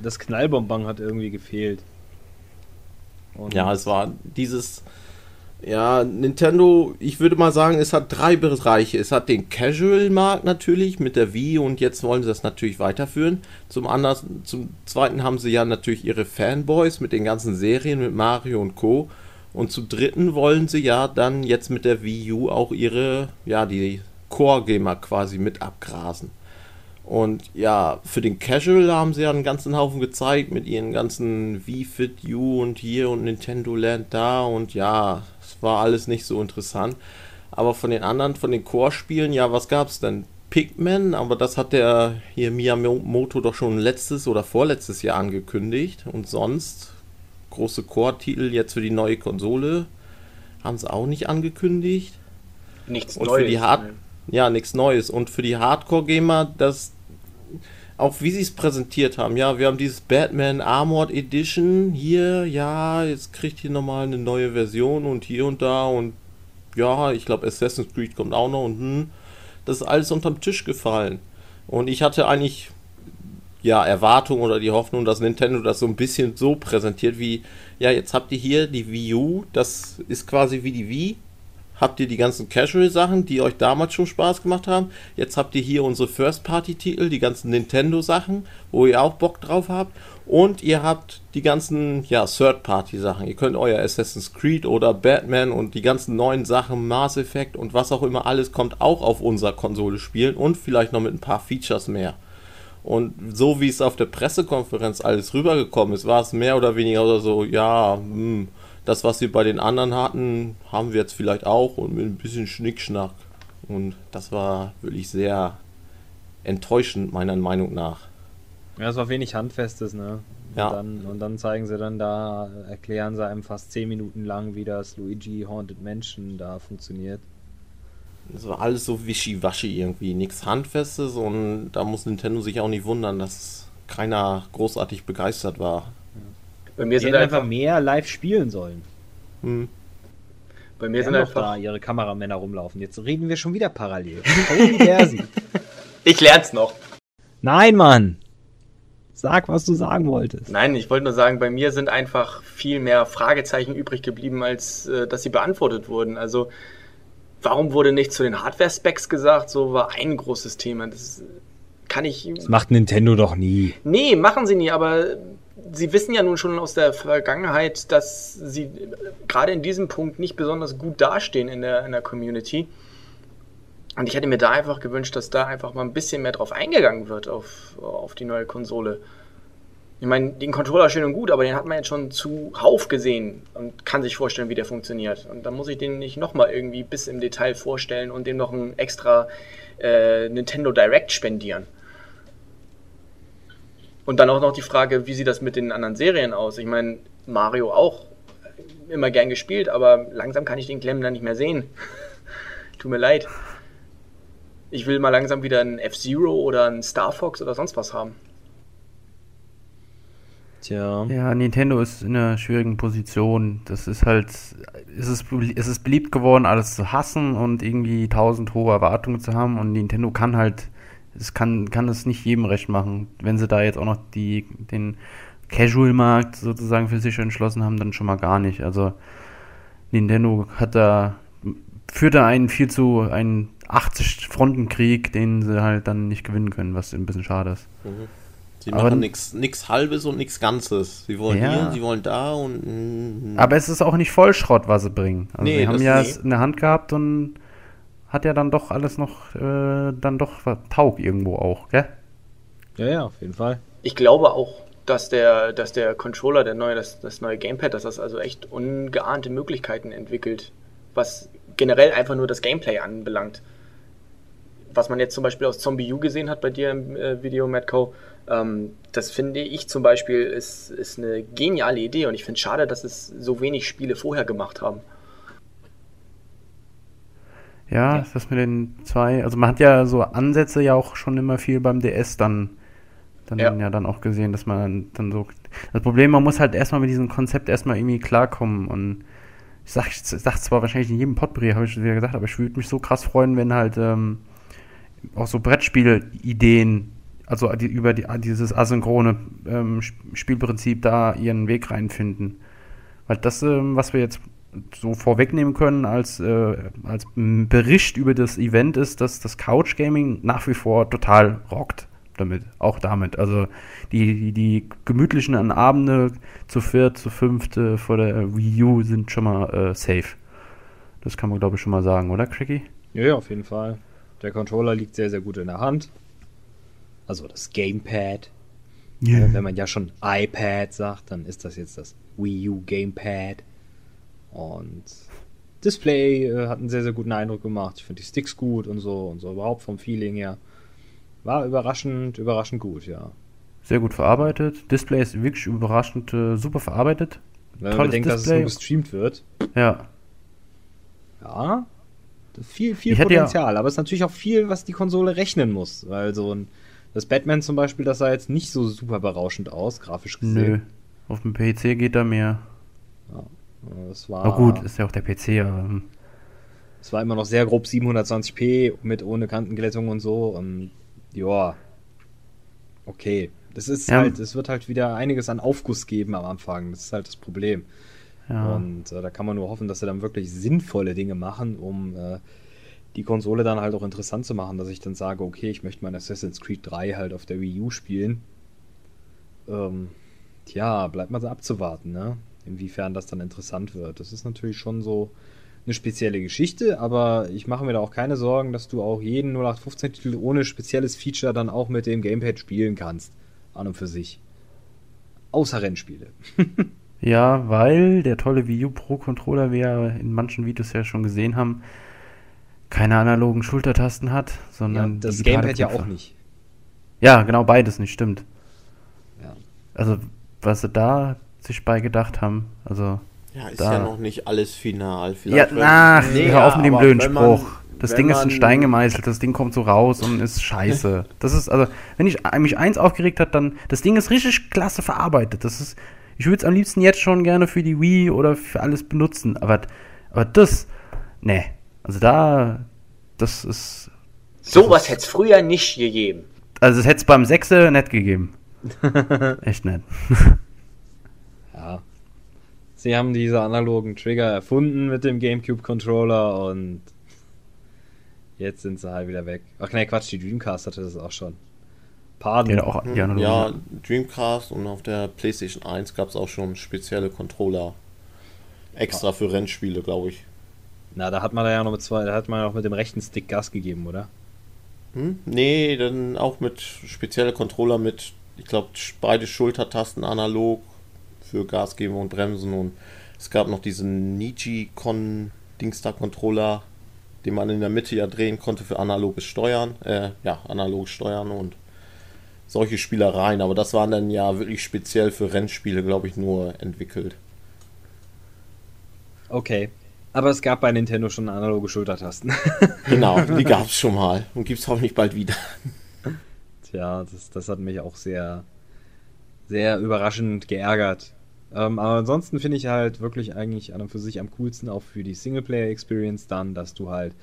Das Knallbonbon hat irgendwie gefehlt. Und ja, es war dieses. Ja, Nintendo, ich würde mal sagen, es hat drei Bereiche. Es hat den Casual-Markt natürlich mit der Wii und jetzt wollen sie das natürlich weiterführen. Zum anderen, zum zweiten haben sie ja natürlich ihre Fanboys mit den ganzen Serien mit Mario und Co. Und zum dritten wollen sie ja dann jetzt mit der Wii U auch ihre, ja, die Core-Gamer quasi mit abgrasen. Und ja, für den Casual haben sie ja einen ganzen Haufen gezeigt mit ihren ganzen Wii Fit U und hier und Nintendo Land da und ja, es war alles nicht so interessant. Aber von den anderen, von den Core-Spielen, ja, was gab's denn? Pikmin, aber das hat der hier Miyamoto doch schon letztes oder vorletztes Jahr angekündigt. Und sonst große Core-Titel jetzt für die neue Konsole haben sie auch nicht angekündigt. Nichts und Neues. Für die Hard ja, nichts Neues. Und für die Hardcore-Gamer, das auch wie sie es präsentiert haben, ja, wir haben dieses Batman Armored Edition hier, ja, jetzt kriegt ihr nochmal eine neue Version und hier und da. Und ja, ich glaube Assassin's Creed kommt auch noch. Und hm, das ist alles unterm Tisch gefallen. Und ich hatte eigentlich ja Erwartung oder die Hoffnung, dass Nintendo das so ein bisschen so präsentiert wie, ja, jetzt habt ihr hier die Wii U, das ist quasi wie die Wii, habt ihr die ganzen Casual-Sachen, die euch damals schon Spaß gemacht haben. Jetzt habt ihr hier unsere First-Party-Titel, die ganzen Nintendo-Sachen, wo ihr auch Bock drauf habt. Und ihr habt die ganzen ja, Third-Party-Sachen. Ihr könnt euer Assassin's Creed oder Batman und die ganzen neuen Sachen, Mass Effect und was auch immer alles kommt, auch auf unserer Konsole spielen und vielleicht noch mit ein paar Features mehr. Und so wie es auf der Pressekonferenz alles rübergekommen ist, war es mehr oder weniger so, ja, mh, hm, das, was wir bei den anderen hatten, haben wir jetzt vielleicht auch und mit ein bisschen Schnickschnack. Und das war wirklich sehr enttäuschend, meiner Meinung nach. Ja, es war wenig Handfestes, ne? Und ja. Dann, und dann zeigen sie dann da, erklären sie einem fast 10 Minuten lang, wie das Luigi Haunted Mansion da funktioniert. Es war alles so wischiwaschi irgendwie, nichts Handfestes und da muss Nintendo sich auch nicht wundern, dass keiner großartig begeistert war. Bei mir sind einfach mehr live spielen sollen. Hm. Bei mir sind einfach da ihre Kameramänner rumlaufen. Jetzt reden wir schon wieder parallel. ich lern's noch. Nein, Mann. sag, was du sagen wolltest. Nein, ich wollte nur sagen, bei mir sind einfach viel mehr Fragezeichen übrig geblieben, als äh, dass sie beantwortet wurden. Also, warum wurde nicht zu den Hardware-Specs gesagt? So war ein großes Thema. Das kann ich. Das macht Nintendo doch nie. Nee, machen sie nie, aber sie wissen ja nun schon aus der Vergangenheit, dass sie gerade in diesem Punkt nicht besonders gut dastehen in der, in der Community. Und ich hätte mir da einfach gewünscht, dass da einfach mal ein bisschen mehr drauf eingegangen wird, auf, auf die neue Konsole. Ich meine, den Controller schön und gut, aber den hat man jetzt schon zuhauf gesehen und kann sich vorstellen, wie der funktioniert. Und dann muss ich den nicht nochmal irgendwie bis im Detail vorstellen und dem noch ein extra äh, Nintendo Direct spendieren. Und dann auch noch die Frage, wie sieht das mit den anderen Serien aus? Ich meine, Mario auch immer gern gespielt, aber langsam kann ich den Klemmen dann nicht mehr sehen. Tut mir leid. Ich will mal langsam wieder ein F-Zero oder ein Star Fox oder sonst was haben. Tja. Ja, Nintendo ist in einer schwierigen Position. Das ist halt, es ist, es ist beliebt geworden, alles zu hassen und irgendwie tausend hohe Erwartungen zu haben. Und Nintendo kann halt, es kann, kann es nicht jedem recht machen. Wenn sie da jetzt auch noch die, den Casual-Markt sozusagen für sich entschlossen haben, dann schon mal gar nicht. Also Nintendo hat da, führt da einen viel zu, einen 80-Fronten-Krieg, den sie halt dann nicht gewinnen können, was ein bisschen schade ist. Mhm. Sie machen nichts Halbes und nichts Ganzes. Sie wollen ja. hier, sie wollen da und. Mm, Aber es ist auch nicht Vollschrott, was sie bringen. Also nee, sie haben ja es in der Hand gehabt und hat ja dann doch alles noch, äh, dann doch Taug irgendwo auch, gell? Ja, ja, auf jeden Fall. Ich glaube auch, dass der, dass der Controller, der neue, das, das neue Gamepad, dass das also echt ungeahnte Möglichkeiten entwickelt, was generell einfach nur das Gameplay anbelangt. Was man jetzt zum Beispiel aus Zombie U gesehen hat bei dir im äh, Video, Matco, ähm, das finde ich zum Beispiel ist, ist eine geniale Idee und ich finde es schade, dass es so wenig Spiele vorher gemacht haben. Ja, ja, das mit den zwei, also man hat ja so Ansätze ja auch schon immer viel beim DS dann, dann ja. ja dann auch gesehen, dass man dann so. Das Problem, man muss halt erstmal mit diesem Konzept erstmal irgendwie klarkommen und ich sag, ich sag zwar wahrscheinlich in jedem Potpourri, habe ich schon wieder gesagt, aber ich würde mich so krass freuen, wenn halt ähm, auch so Brettspiel-Ideen also die, über die, dieses asynchrone ähm, Spielprinzip da ihren Weg reinfinden. Weil das, ähm, was wir jetzt so vorwegnehmen können als, äh, als Bericht über das Event ist, dass das Couch Gaming nach wie vor total rockt damit, auch damit. Also die, die, die gemütlichen Abende zu viert, zu fünft äh, vor der Wii U sind schon mal äh, safe. Das kann man glaube ich schon mal sagen, oder Cricky? Ja, ja, auf jeden Fall. Der Controller liegt sehr, sehr gut in der Hand also das Gamepad. Yeah. Wenn man ja schon iPad sagt, dann ist das jetzt das Wii U Gamepad. Und Display äh, hat einen sehr, sehr guten Eindruck gemacht. Ich finde die Sticks gut und so und so überhaupt vom Feeling her. War überraschend, überraschend gut, ja. Sehr gut verarbeitet. Display ist wirklich überraschend äh, super verarbeitet. Wenn man bedenkt, dass es nur gestreamt wird. Ja. Ja. Viel, viel Potenzial, ja aber es ist natürlich auch viel, was die Konsole rechnen muss. Weil so ein das Batman zum Beispiel, das sah jetzt nicht so super berauschend aus, grafisch gesehen. Nö, auf dem PC geht da mehr. Ja, das war. Aber gut, ist ja auch der PC, aber. Hm. Es war immer noch sehr grob 720p mit ohne Kantenglättung und so und ja. Okay. Das ist ja. halt, es wird halt wieder einiges an Aufguss geben am Anfang. Das ist halt das Problem. Ja. Und äh, da kann man nur hoffen, dass sie dann wirklich sinnvolle Dinge machen, um äh, die Konsole dann halt auch interessant zu machen, dass ich dann sage, okay, ich möchte mein Assassin's Creed 3 halt auf der Wii U spielen. Ähm, tja, bleibt mal so abzuwarten, ne? Inwiefern das dann interessant wird. Das ist natürlich schon so eine spezielle Geschichte, aber ich mache mir da auch keine Sorgen, dass du auch jeden 0815-Titel ohne spezielles Feature dann auch mit dem Gamepad spielen kannst. An und für sich. Außer Rennspiele. ja, weil der tolle Wii U Pro Controller, wie wir in manchen Videos ja schon gesehen haben, keine analogen Schultertasten hat, sondern. Ja, das Gamepad ja auch nicht. Ja, genau, beides nicht, stimmt. Ja. Also, was sie da sich bei gedacht haben, also. Ja, ist da. ja noch nicht alles final. Vielleicht ja, ach, nee, hör auf mit dem blöden Spruch. Man, das Ding ist ein Stein gemeißelt, das Ding kommt so raus und ist scheiße. das ist, also, wenn ich mich eins aufgeregt hat, dann, das Ding ist richtig klasse verarbeitet. Das ist, ich würde es am liebsten jetzt schon gerne für die Wii oder für alles benutzen, aber, aber das, ne, also da, das ist. Sowas hätte es früher nicht gegeben. Also es hätte es beim Sechse nicht gegeben. Echt nett. Ja. Sie haben diese analogen Trigger erfunden mit dem GameCube-Controller und jetzt sind sie halt wieder weg. Ach ne, Quatsch, die Dreamcast hatte das auch schon. Pardon. Ja, auch, ja, ja, Dreamcast und auf der PlayStation 1 gab es auch schon spezielle Controller. Extra für Rennspiele, glaube ich. Na, da hat man da ja noch mit zwei, da hat man ja auch mit dem rechten Stick Gas gegeben, oder? Hm? Nee, dann auch mit spezielle Controller mit, ich glaube, beide Schultertasten analog für Gas geben und Bremsen und es gab noch diesen Niji-Con Dingstar-Controller, den man in der Mitte ja drehen konnte für analoges Steuern, äh, ja, analoges Steuern und solche Spielereien, aber das waren dann ja wirklich speziell für Rennspiele, glaube ich, nur entwickelt. Okay. Aber es gab bei Nintendo schon analoge Schultertasten. genau, die gab es schon mal und gibt es hoffentlich bald wieder. Tja, das, das hat mich auch sehr, sehr überraschend geärgert. Ähm, aber ansonsten finde ich halt wirklich eigentlich an und für sich am coolsten auch für die Singleplayer-Experience dann, dass du halt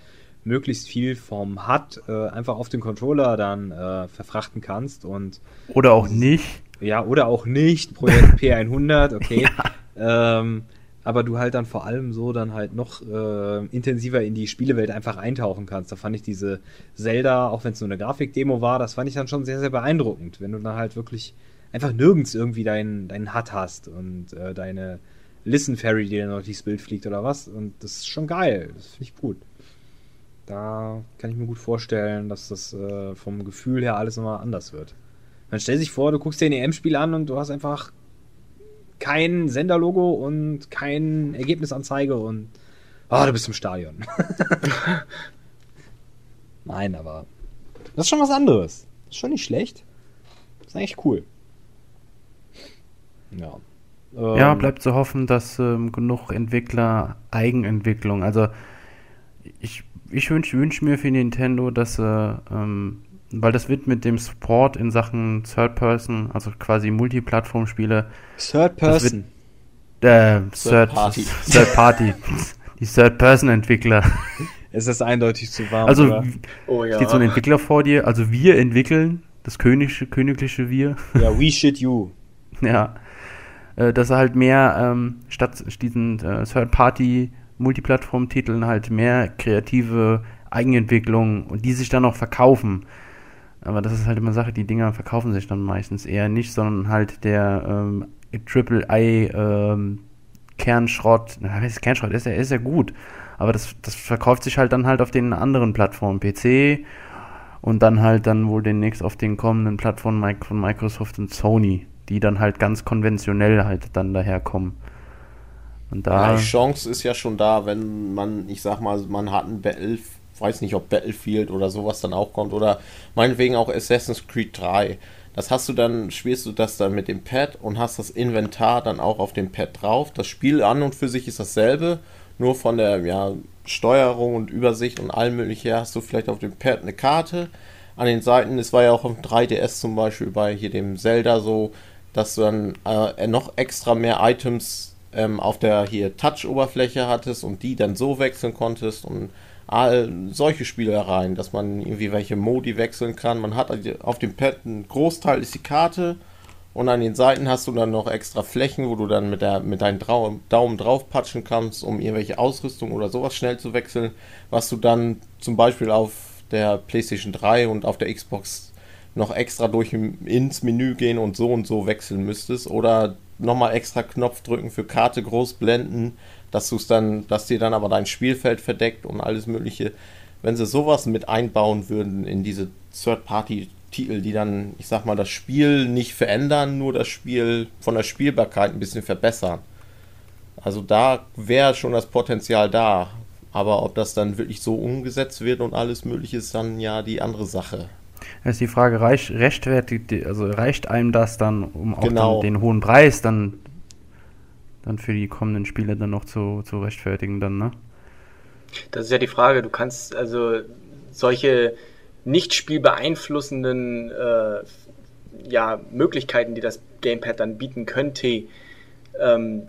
möglichst viel vom HUD äh, einfach auf den Controller dann äh, verfrachten kannst und oder auch nicht. Ja, oder auch nicht. Projekt P100, okay. Ja. Ähm, aber du halt dann vor allem so dann halt noch äh, intensiver in die Spielewelt einfach eintauchen kannst. Da fand ich diese Zelda, auch wenn es nur eine Grafikdemo war, das fand ich dann schon sehr, sehr beeindruckend, wenn du dann halt wirklich einfach nirgends irgendwie deinen dein HUD hast und äh, deine Listen Fairy, die dann noch durchs Bild fliegt oder was. Und das ist schon geil. Das finde ich gut. Da kann ich mir gut vorstellen, dass das äh, vom Gefühl her alles nochmal anders wird. Man stellt sich vor, du guckst dir ein EM-Spiel an und du hast einfach kein Senderlogo und kein Ergebnisanzeige und oh, du bist im Stadion. Nein, aber das ist schon was anderes. Das ist schon nicht schlecht. Das ist eigentlich cool. Ja. Ähm, ja, bleibt zu hoffen, dass ähm, genug Entwickler Eigenentwicklung, also ich, ich wünsche wünsch mir für Nintendo, dass sie äh, ähm, weil das wird mit dem Support in Sachen Third Person, also quasi Multiplattform-Spiele. Third Person? Wird, äh, Third, Third Party. Third Party. Die Third Person Entwickler. Es ist eindeutig zu warm. Also oh, ja. steht so ein Entwickler vor dir. Also wir entwickeln das königliche, königliche Wir. Ja, we shit you. ja. Äh, dass er halt mehr ähm, statt diesen äh, Third Party Multiplattform-Titeln halt mehr kreative Eigenentwicklung und die sich dann auch verkaufen. Aber das ist halt immer Sache, die Dinger verkaufen sich dann meistens eher nicht, sondern halt der ähm, I ähm, Kernschrott, na, ist Kernschrott, ist ja, ist ja gut, aber das, das verkauft sich halt dann halt auf den anderen Plattformen, PC und dann halt dann wohl demnächst auf den kommenden Plattformen von Microsoft und Sony, die dann halt ganz konventionell halt dann daherkommen. Und da. Ja, die Chance ist ja schon da, wenn man, ich sag mal, man hat ein Battle weiß nicht, ob Battlefield oder sowas dann auch kommt oder meinetwegen auch Assassin's Creed 3. Das hast du dann, spielst du das dann mit dem Pad und hast das Inventar dann auch auf dem Pad drauf. Das Spiel an und für sich ist dasselbe, nur von der ja, Steuerung und Übersicht und allem möglichen her hast du vielleicht auf dem Pad eine Karte. An den Seiten, es war ja auch im 3DS zum Beispiel bei hier dem Zelda so, dass du dann äh, noch extra mehr Items ähm, auf der hier Touch-Oberfläche hattest und die dann so wechseln konntest und all solche Spielereien, dass man irgendwie welche Modi wechseln kann. Man hat auf dem Pad einen Großteil ist die Karte und an den Seiten hast du dann noch extra Flächen, wo du dann mit, der, mit deinem Daumen drauf patschen kannst, um irgendwelche Ausrüstung oder sowas schnell zu wechseln, was du dann zum Beispiel auf der PlayStation 3 und auf der Xbox noch extra durch ins Menü gehen und so und so wechseln müsstest oder nochmal extra Knopf drücken für Karte groß blenden, dass du es dann, dass dir dann aber dein Spielfeld verdeckt und alles Mögliche. Wenn sie sowas mit einbauen würden in diese Third-Party-Titel, die dann, ich sag mal, das Spiel nicht verändern, nur das Spiel von der Spielbarkeit ein bisschen verbessern. Also da wäre schon das Potenzial da. Aber ob das dann wirklich so umgesetzt wird und alles Mögliche ist dann ja die andere Sache. Das ist die Frage, reicht, rechtfertigt, also reicht einem das dann, um auch genau. den hohen Preis dann dann für die kommenden Spiele dann noch zu, zu rechtfertigen dann, ne? Das ist ja die Frage. Du kannst also solche nicht spielbeeinflussenden äh, ja, Möglichkeiten, die das Gamepad dann bieten könnte, ähm,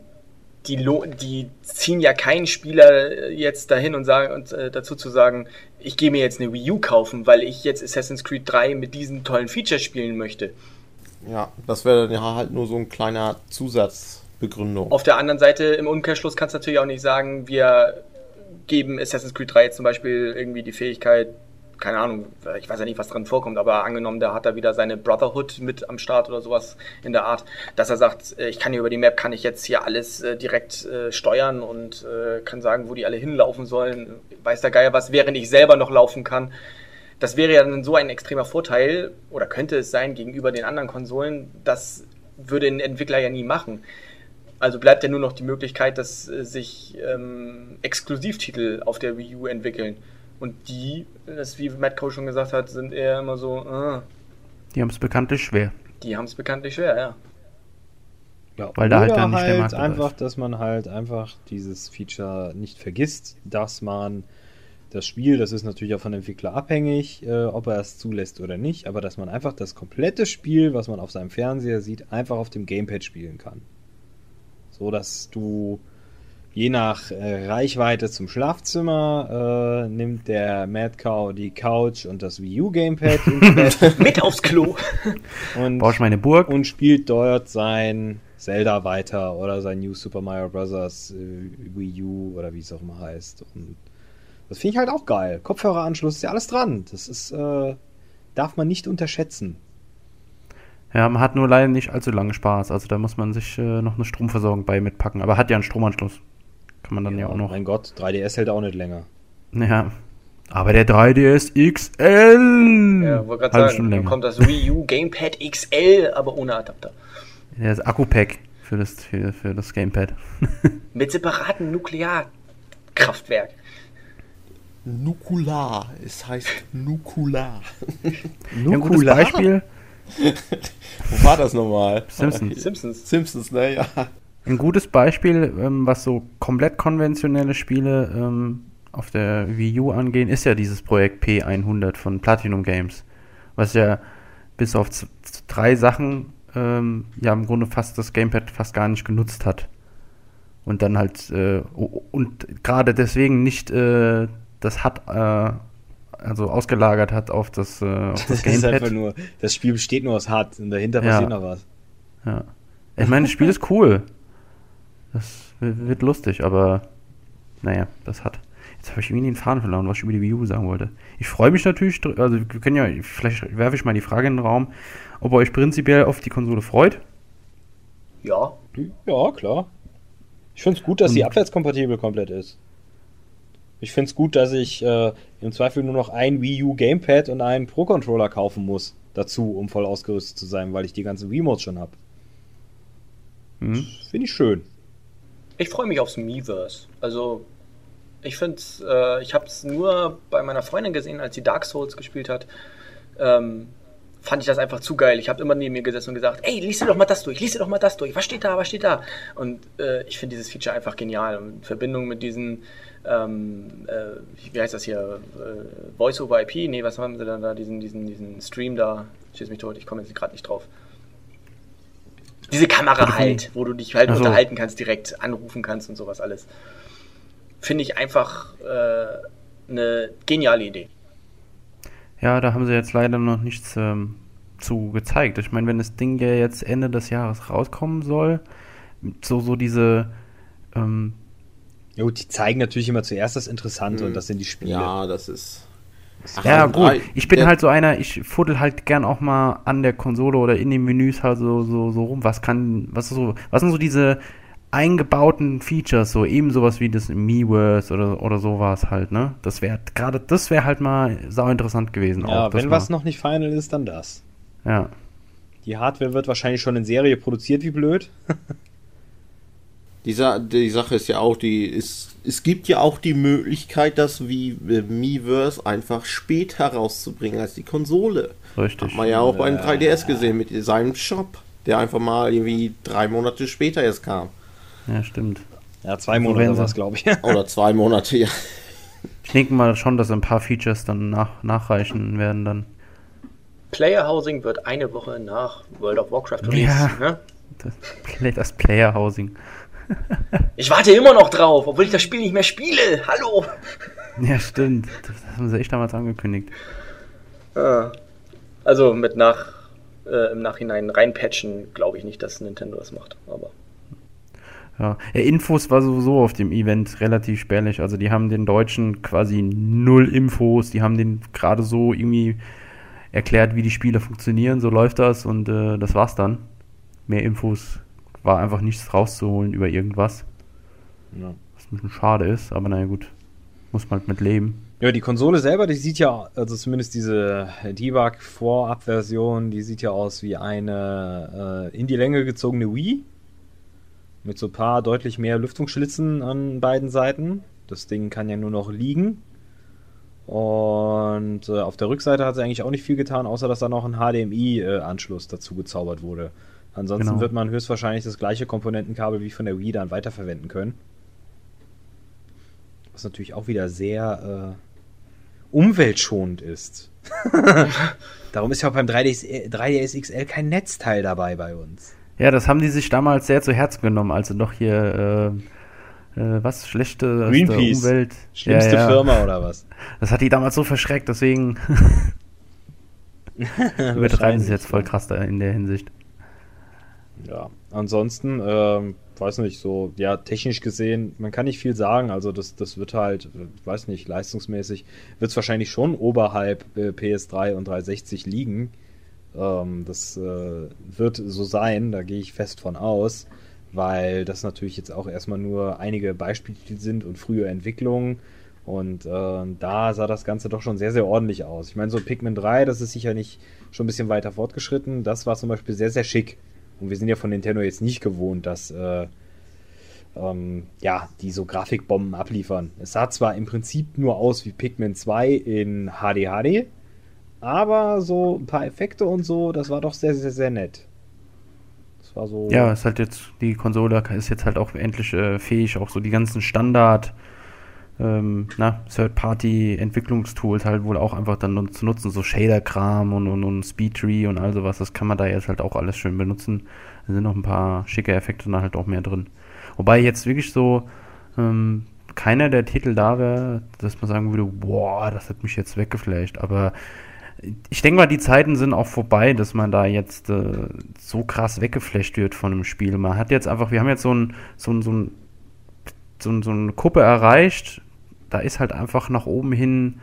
die, die ziehen ja keinen Spieler jetzt dahin und sagen und äh, dazu zu sagen, ich gehe mir jetzt eine Wii U kaufen, weil ich jetzt Assassin's Creed 3 mit diesen tollen Features spielen möchte. Ja, das wäre dann ja halt nur so ein kleiner Zusatzbegründung. Auf der anderen Seite, im Umkehrschluss kannst du natürlich auch nicht sagen, wir geben Assassin's Creed 3 jetzt zum Beispiel irgendwie die Fähigkeit, keine Ahnung, ich weiß ja nicht, was drin vorkommt, aber angenommen, der hat da wieder seine Brotherhood mit am Start oder sowas in der Art, dass er sagt, äh, ich kann hier über die Map, kann ich jetzt hier alles äh, direkt äh, steuern und äh, kann sagen, wo die alle hinlaufen sollen, weiß der Geier was, während ich selber noch laufen kann. Das wäre ja dann so ein extremer Vorteil, oder könnte es sein, gegenüber den anderen Konsolen, das würde ein Entwickler ja nie machen. Also bleibt ja nur noch die Möglichkeit, dass äh, sich ähm, Exklusivtitel auf der Wii U entwickeln. Und die, das wie Matt Cole schon gesagt hat, sind eher immer so, ah, Die haben es bekanntlich schwer. die haben es bekanntlich schwer, ja. Ja, Weil da halt dann nicht der Markt einfach, ist. dass man halt einfach dieses Feature nicht vergisst, dass man das Spiel, das ist natürlich auch von dem Entwickler abhängig, äh, ob er es zulässt oder nicht, aber dass man einfach das komplette Spiel, was man auf seinem Fernseher sieht, einfach auf dem Gamepad spielen kann. So dass du je nach äh, Reichweite zum Schlafzimmer äh, nimmt der Mad Cow die Couch und das Wii U Gamepad Mit aufs Klo. und Baue ich meine Burg. und spielt dort sein Zelda weiter oder sein New Super Mario Bros. Äh, Wii U oder wie es auch immer heißt. Und das finde ich halt auch geil. Kopfhöreranschluss ist ja alles dran. Das ist, äh, darf man nicht unterschätzen. Ja, man hat nur leider nicht allzu lange Spaß. Also da muss man sich äh, noch eine Stromversorgung bei mitpacken. Aber hat ja einen Stromanschluss. Kann man dann ja, auch noch. Mein Gott, 3DS hält auch nicht länger. Ja. Aber der 3DS XL! Ja, wollte gerade sagen, dann kommt das Wii U Gamepad XL, aber ohne Adapter. Der ist Akku-Pack für das, für, für das Gamepad. Mit separatem Nuklearkraftwerk. Nukular. Es heißt Nukular. Ja, ein gutes Beispiel. Wo war das nochmal? Simpsons. Simpsons. Simpsons, ne? Ein gutes Beispiel, ähm, was so komplett konventionelle Spiele ähm, auf der Wii U angehen, ist ja dieses Projekt P100 von Platinum Games. Was ja bis auf drei Sachen ähm, ja im Grunde fast das Gamepad fast gar nicht genutzt hat. Und dann halt, äh, und gerade deswegen nicht äh, das hat, äh, also ausgelagert hat auf das, äh, auf das Das ist einfach Gamepad. nur, das Spiel besteht nur aus Hard und dahinter Ja. passiert noch was. Ja. Ich meine, das Spiel ist cool. Das wird lustig, aber naja, das hat. Jetzt habe ich irgendwie den Faden verloren, was ich über die Wii U sagen wollte. Ich freue mich natürlich, also wir können ja, vielleicht werfe ich mal die Frage in den Raum, ob ihr euch prinzipiell auf die Konsole freut. Ja. Ja, klar. Ich finde es gut, dass sie abwärtskompatibel komplett ist. Ich finde es gut, dass ich äh, im Zweifel nur noch ein Wii U Gamepad und einen Pro-Controller kaufen muss dazu, um voll ausgerüstet zu sein, weil ich die ganzen Remotes schon habe. Hm? Finde ich schön. Ich freue mich aufs Miiverse. Also, ich finde äh, ich habe es nur bei meiner Freundin gesehen, als sie Dark Souls gespielt hat. Ähm, fand ich das einfach zu geil. Ich habe immer neben mir gesessen und gesagt, ey, lies dir doch mal das durch, lies dir doch mal das durch. Was steht da, was steht da? Und äh, ich finde dieses Feature einfach genial. Und in Verbindung mit diesen, ähm, äh, wie heißt das hier, äh, Voice over IP? Nee, was haben sie denn da? Diesen, diesen, diesen Stream da. Schieß mich tot, ich komme jetzt gerade nicht drauf. Diese Kamera halt, wo du dich halt Ach so. unterhalten kannst, direkt anrufen kannst und sowas alles. Finde ich einfach äh, eine geniale Idee. Ja, da haben sie jetzt leider noch nichts ähm, zu gezeigt. Ich meine, wenn das Ding ja jetzt Ende des Jahres rauskommen soll, so, so diese, ähm, Ja gut, die zeigen natürlich immer zuerst das Interessante und das sind die Spiele. Ja, das ist. Ach, Ja, und gut. drei- Ich bin halt so einer, ich fuddel halt gern auch mal an der Konsole oder in den Menüs halt so, so, so rum. Was kann, was ist so, was sind so diese eingebauten Features, so eben sowas wie das Miiverse oder, oder sowas halt, ne? Das wäre, gerade das wäre halt mal sau interessant gewesen. Ja, auch, wenn mal- was noch nicht final ist, dann das. Ja. Die Hardware wird wahrscheinlich schon in Serie produziert, wie blöd. Die, Sa die Sache ist ja auch, die es, es gibt ja auch die Möglichkeit, das wie äh, Miiverse einfach später rauszubringen als die Konsole. Richtig. Hat man ja auch beim 3DS gesehen mit seinem Shop, der einfach mal irgendwie drei Monate später erst kam. Ja, stimmt. Ja, zwei Monate war sie. glaube ich. Oder zwei Monate, ja. Ich denke mal schon, dass ein paar Features dann nach, nachreichen werden dann. Player Housing wird eine Woche nach World of Warcraft released. Ja. Ne? Das, Play- das Player Housing. Ich warte immer noch drauf, obwohl ich das Spiel nicht mehr spiele. Hallo! Ja, stimmt. Das haben sie echt damals angekündigt. Ah. Also mit nach äh, im Nachhinein reinpatchen, glaube ich nicht, dass Nintendo das macht. Aber ja. ja, Infos war sowieso auf dem Event relativ spärlich. Also die haben den Deutschen quasi null Infos. Die haben den gerade so irgendwie erklärt, wie die Spiele funktionieren. So läuft das und äh, das war's dann. Mehr Infos war einfach nichts rauszuholen über irgendwas. Ja. Was ein bisschen schade ist, aber naja gut. Muss man halt mit leben. Ja, die Konsole selber, die sieht ja, also zumindest diese Debug-Vorab-Version, die sieht ja aus wie eine äh, in die Länge gezogene Wii. Mit so ein paar deutlich mehr Lüftungsschlitzen an beiden Seiten. Das Ding kann ja nur noch liegen. Und äh, auf der Rückseite hat sie eigentlich auch nicht viel getan, außer dass da noch ein HDMI-Anschluss äh, dazu gezaubert wurde. Ansonsten genau. wird man höchstwahrscheinlich das gleiche Komponentenkabel wie von der Wii dann weiterverwenden können. Was natürlich auch wieder sehr äh, umweltschonend ist. Darum ist ja auch beim 3DS, 3DS XL kein Netzteil dabei bei uns. Ja, das haben die sich damals sehr zu Herzen genommen, als sie noch hier äh, äh, was schlechte Greenpeace. Umwelt. Schlimmste ja, ja. Firma oder was? Das hat die damals so verschreckt, deswegen übertreiben sie jetzt voll krass da in der Hinsicht. Ja, ansonsten, ähm, weiß nicht, so, ja, technisch gesehen, man kann nicht viel sagen. Also, das, das wird halt, äh, weiß nicht, leistungsmäßig, wird es wahrscheinlich schon oberhalb äh, PS3 und 360 liegen. Ähm, das äh, wird so sein, da gehe ich fest von aus, weil das natürlich jetzt auch erstmal nur einige Beispiele sind und frühe Entwicklungen. Und äh, da sah das Ganze doch schon sehr, sehr ordentlich aus. Ich meine, so Pikmin 3, das ist sicher nicht schon ein bisschen weiter fortgeschritten. Das war zum Beispiel sehr, sehr schick. Und wir sind ja von Nintendo jetzt nicht gewohnt, dass äh, ähm, ja, die so Grafikbomben abliefern. Es sah zwar im Prinzip nur aus wie Pikmin 2 in HDHD, aber so ein paar Effekte und so, das war doch sehr, sehr, sehr nett. Das war so. Ja, ist halt jetzt, die Konsole ist jetzt halt auch endlich äh, fähig, auch so die ganzen Standard- ähm, Third-Party-Entwicklungstools halt wohl auch einfach dann zu nutzen, so Shader-Kram und, und, und Speedtree und all sowas, das kann man da jetzt halt auch alles schön benutzen. Da sind noch ein paar schicke Effekte dann halt auch mehr drin. Wobei jetzt wirklich so ähm, keiner der Titel da wäre, dass man sagen würde, boah, das hat mich jetzt weggeflasht, aber ich denke mal, die Zeiten sind auch vorbei, dass man da jetzt äh, so krass weggeflasht wird von einem Spiel. Man hat jetzt einfach, wir haben jetzt so, ein, so, ein, so, ein, so, so eine Kuppe erreicht, da ist halt einfach nach oben hin,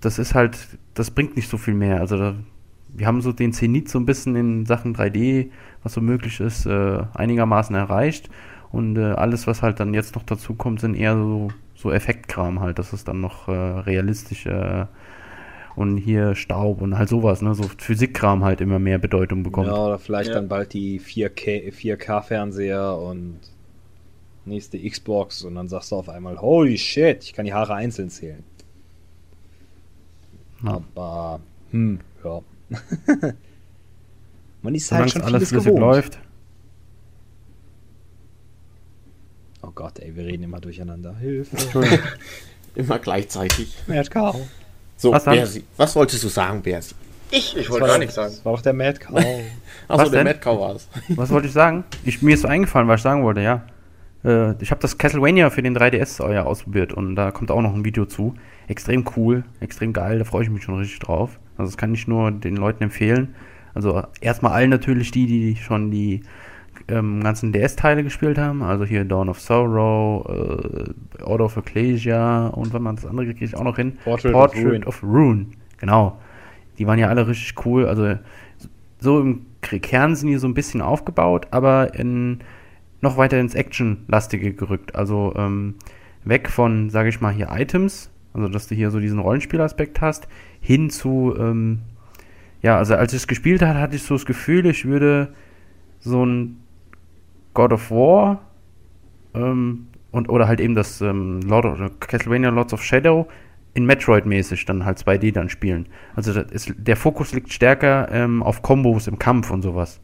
das ist halt, das bringt nicht so viel mehr. Also da, wir haben so den Zenit so ein bisschen in Sachen 3D, was so möglich ist, äh, einigermaßen erreicht. Und äh, alles, was halt dann jetzt noch dazu kommt, sind eher so, so Effektkram halt, dass es dann noch äh, realistisch äh, und hier Staub und halt sowas, ne? So Physikkram halt immer mehr Bedeutung bekommt. Ja, oder vielleicht ja. dann bald die 4K, 4K-Fernseher und nächste Xbox und dann sagst du auf einmal, holy shit, ich kann die Haare einzeln zählen. Ja. Aber, hm, ja. Man ist halt schon alles flüssig gewohnt. läuft. Oh Gott, ey, wir reden immer durcheinander. Hilfe. immer gleichzeitig. Mad Cow. So, was, Bersi, was wolltest du sagen, Bersi? Ich, ich wollte gar nichts sagen. Das war doch der Mad Cow. Achso, der Mad Cow war es. Was wollte ich sagen? Ich, mir ist so eingefallen, was ich sagen wollte, ja. Äh, ich habe das Castlevania für den 3DS euer ausprobiert und da kommt auch noch ein Video zu. Extrem cool, extrem geil, da freue ich mich schon richtig drauf. Also das kann ich nur den Leuten empfehlen. Also erstmal allen natürlich die, die schon die ähm, ganzen DS-Teile gespielt haben. Also hier Dawn of Sorrow, äh, Order of Ecclesia und wenn man das andere kriegt, auch noch hin. Portrait, Portrait of, Rune. of Rune. Genau. Die waren ja alle richtig cool. Also so im Kern sind die so ein bisschen aufgebaut, aber in, noch weiter ins Action-lastige gerückt. Also ähm, weg von, sage ich mal, hier Items, also dass du hier so diesen Rollenspielaspekt hast, hin zu, ähm, ja, also als ich es gespielt habe, hatte ich so das Gefühl, ich würde so ein God of War ähm, und oder halt eben das ähm, Lord of, Castlevania Lords of Shadow in Metroid-mäßig dann halt 2D dann spielen. Also ist, der Fokus liegt stärker ähm, auf Kombos im Kampf und sowas.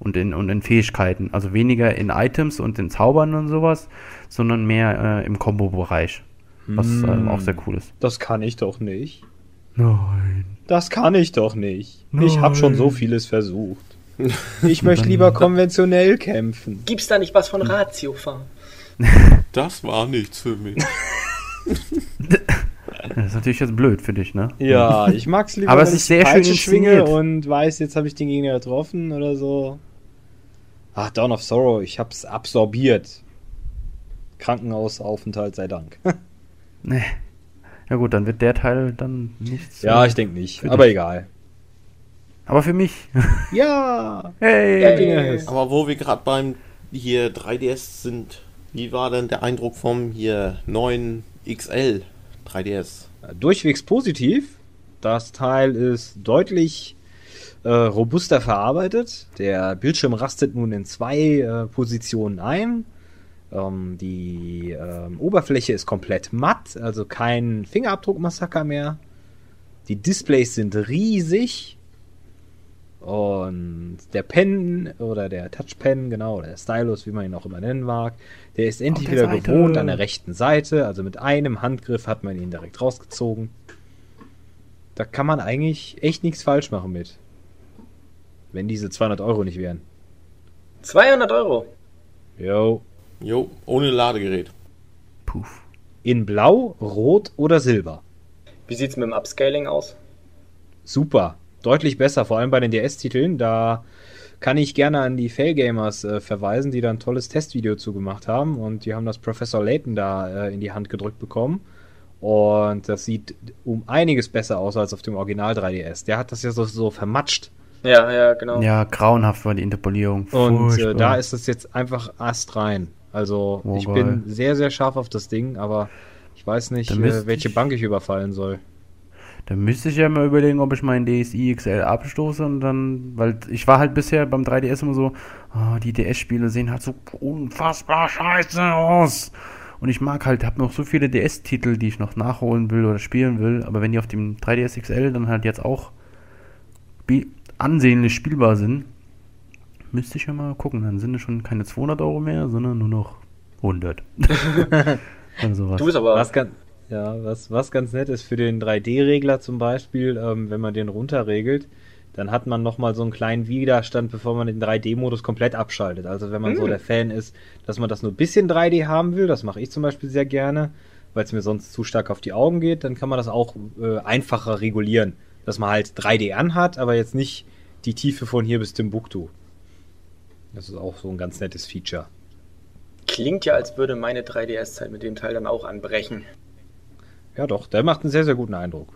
Und in, und in Fähigkeiten. Also weniger in Items und in Zaubern und sowas, sondern mehr äh, im Combo-Bereich. Was hm, äh, auch sehr cool ist. Das kann ich doch nicht. Nein. Das kann ich doch nicht. Nein. Ich habe schon so vieles versucht. Ich möchte lieber konventionell kämpfen. Gibt's da nicht was von Ratio fahren? Das war nichts für mich. Das ist natürlich jetzt blöd für dich, ne? Ja, ich mag's lieber, Aber es wenn ist ich sehr schön schwinge und weiß, jetzt habe ich den Gegner getroffen oder so. Ach, Dawn of Sorrow, ich hab's absorbiert. Krankenhausaufenthalt sei Dank. Nee. Ja gut, dann wird der Teil dann nichts. ja, ich denke nicht, aber dich. egal. Aber für mich. Ja! Hey! Happiness. Aber wo wir gerade beim hier 3DS sind, wie war denn der Eindruck vom hier neuen XL 3DS? Durchwegs positiv. Das Teil ist deutlich äh, robuster verarbeitet. Der Bildschirm rastet nun in zwei äh, Positionen ein. Ähm, die ähm, Oberfläche ist komplett matt, also kein Fingerabdruckmassaker mehr. Die Displays sind riesig. Und der Pen oder der Touchpen, genau, oder der Stylus, wie man ihn auch immer nennen mag, der ist endlich der wieder Seite. gewohnt an der rechten Seite. Also mit einem Handgriff hat man ihn direkt rausgezogen. Da kann man eigentlich echt nichts falsch machen mit. Wenn diese 200 Euro nicht wären. 200 Euro. Jo. Jo, ohne Ladegerät. Puff. In Blau, Rot oder Silber. Wie sieht's mit dem Upscaling aus? Super. Deutlich besser, vor allem bei den DS-Titeln. Da kann ich gerne an die Failgamers äh, verweisen, die da ein tolles Testvideo zugemacht haben. Und die haben das Professor Layton da äh, in die Hand gedrückt bekommen. Und das sieht um einiges besser aus als auf dem Original 3DS. Der hat das ja so, so vermatscht. Ja, ja, genau. Ja, grauenhaft war die Interpolierung. Und äh, da ist es jetzt einfach astrein. Also Oh, ich geil. bin sehr, sehr scharf auf das Ding, aber ich weiß nicht, äh, welche ich- Bank ich überfallen soll. Da müsste ich ja mal überlegen, ob ich meinen DSi XL abstoße und dann, weil ich war halt bisher beim 3DS immer so, oh, die DS-Spiele sehen halt so unfassbar scheiße aus. Und ich mag halt, hab noch so viele DS-Titel, die ich noch nachholen will oder spielen will, aber wenn die auf dem 3DS XL dann halt jetzt auch ansehnlich spielbar sind, müsste ich ja mal gucken. Dann sind es schon keine 200 Euro mehr, sondern nur noch 100. Oder sowas. Du bist aber. Was ganz, ja, was, was ganz nett ist für den 3D-Regler zum Beispiel, ähm, wenn man den runterregelt, dann hat man nochmal so einen kleinen Widerstand, bevor man den 3D-Modus komplett abschaltet. Also wenn man so Hm. der Fan ist, dass man das nur ein bisschen 3D haben will, das mache ich zum Beispiel sehr gerne, weil es mir sonst zu stark auf die Augen geht, dann kann man das auch äh, einfacher regulieren. Dass man halt 3D anhat, aber jetzt nicht die Tiefe von hier bis Timbuktu. Das ist auch so ein ganz nettes Feature. Klingt ja, als würde meine 3DS-Zeit mit dem Teil dann auch anbrechen. Ja, doch, der macht einen sehr, sehr guten Eindruck.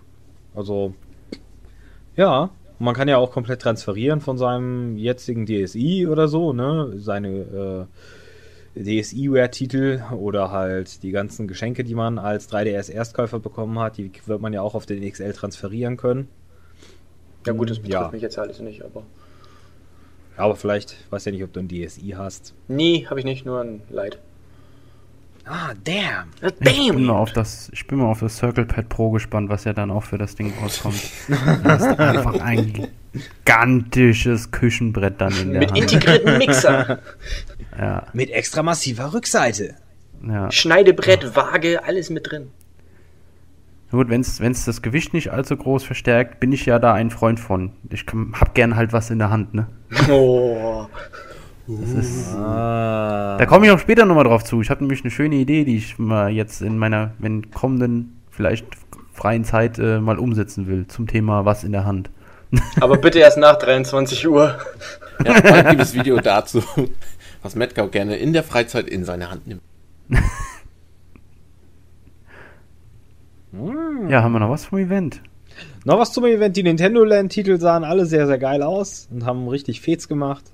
Also, ja, man kann ja auch komplett transferieren von seinem jetzigen DSi oder so, ne? Seine äh, DSiWare-Titel oder halt die ganzen Geschenke, die man als 3DS-Erstkäufer bekommen hat, die wird man ja auch auf den XL transferieren können. Ja gut, das betrifft Ja. mich jetzt alles nicht, aber. Ja, aber vielleicht, weiß ja nicht, ob du ein DSi hast. Nee, habe ich nicht, nur ein Light. Ah, damn! Ich bin, mal auf das, ich bin mal auf das Circle Pad Pro gespannt, was ja dann auch für das Ding rauskommt. Das ist einfach ein gigantisches Küchenbrett dann in der Mit Hand. integrierten Mixer, Ja, Mit extra massiver Rückseite. ja. Schneidebrett, Waage, alles mit drin. Gut, wenn es das Gewicht nicht allzu groß verstärkt, bin ich ja da ein Freund von. Ich kann, hab gern halt was in der Hand, ne? Oh. Das ist, Ah. da komme ich auch später nochmal drauf zu. Ich habe nämlich eine schöne Idee, die ich mal jetzt in meiner, wenn kommenden, vielleicht freien Zeit äh, mal umsetzen will zum Thema was in der Hand. Aber bitte erst nach 23 Uhr. Ja, bald gibt es Video dazu, was Metcalf gerne in der Freizeit in seine Hand nimmt. Ja, haben wir noch was vom Event? Noch was zum Event. Die Nintendo Land-Titel sahen alle sehr, sehr geil aus und haben richtig Fets gemacht.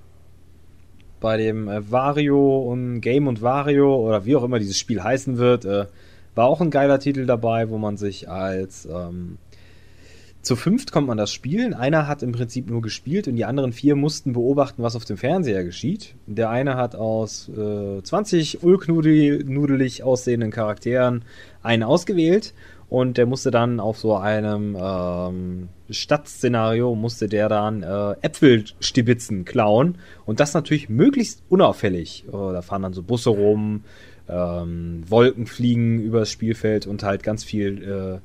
Bei dem äh, Wario und Game und Wario oder wie auch immer dieses Spiel heißen wird, äh, war auch ein geiler Titel dabei, wo man sich als ähm, zu fünft kommt man das spielen. Einer hat im Prinzip nur gespielt und die anderen vier mussten beobachten, was auf dem Fernseher geschieht. Der eine hat aus äh, 20 ulknudelig aussehenden Charakteren einen ausgewählt und der musste dann auf so einem ähm, Stadtszenario musste der dann äh, Äpfelstibitzen klauen und das natürlich möglichst unauffällig. Äh, da fahren dann so Busse rum, ähm, Wolken fliegen übers Spielfeld und halt ganz viel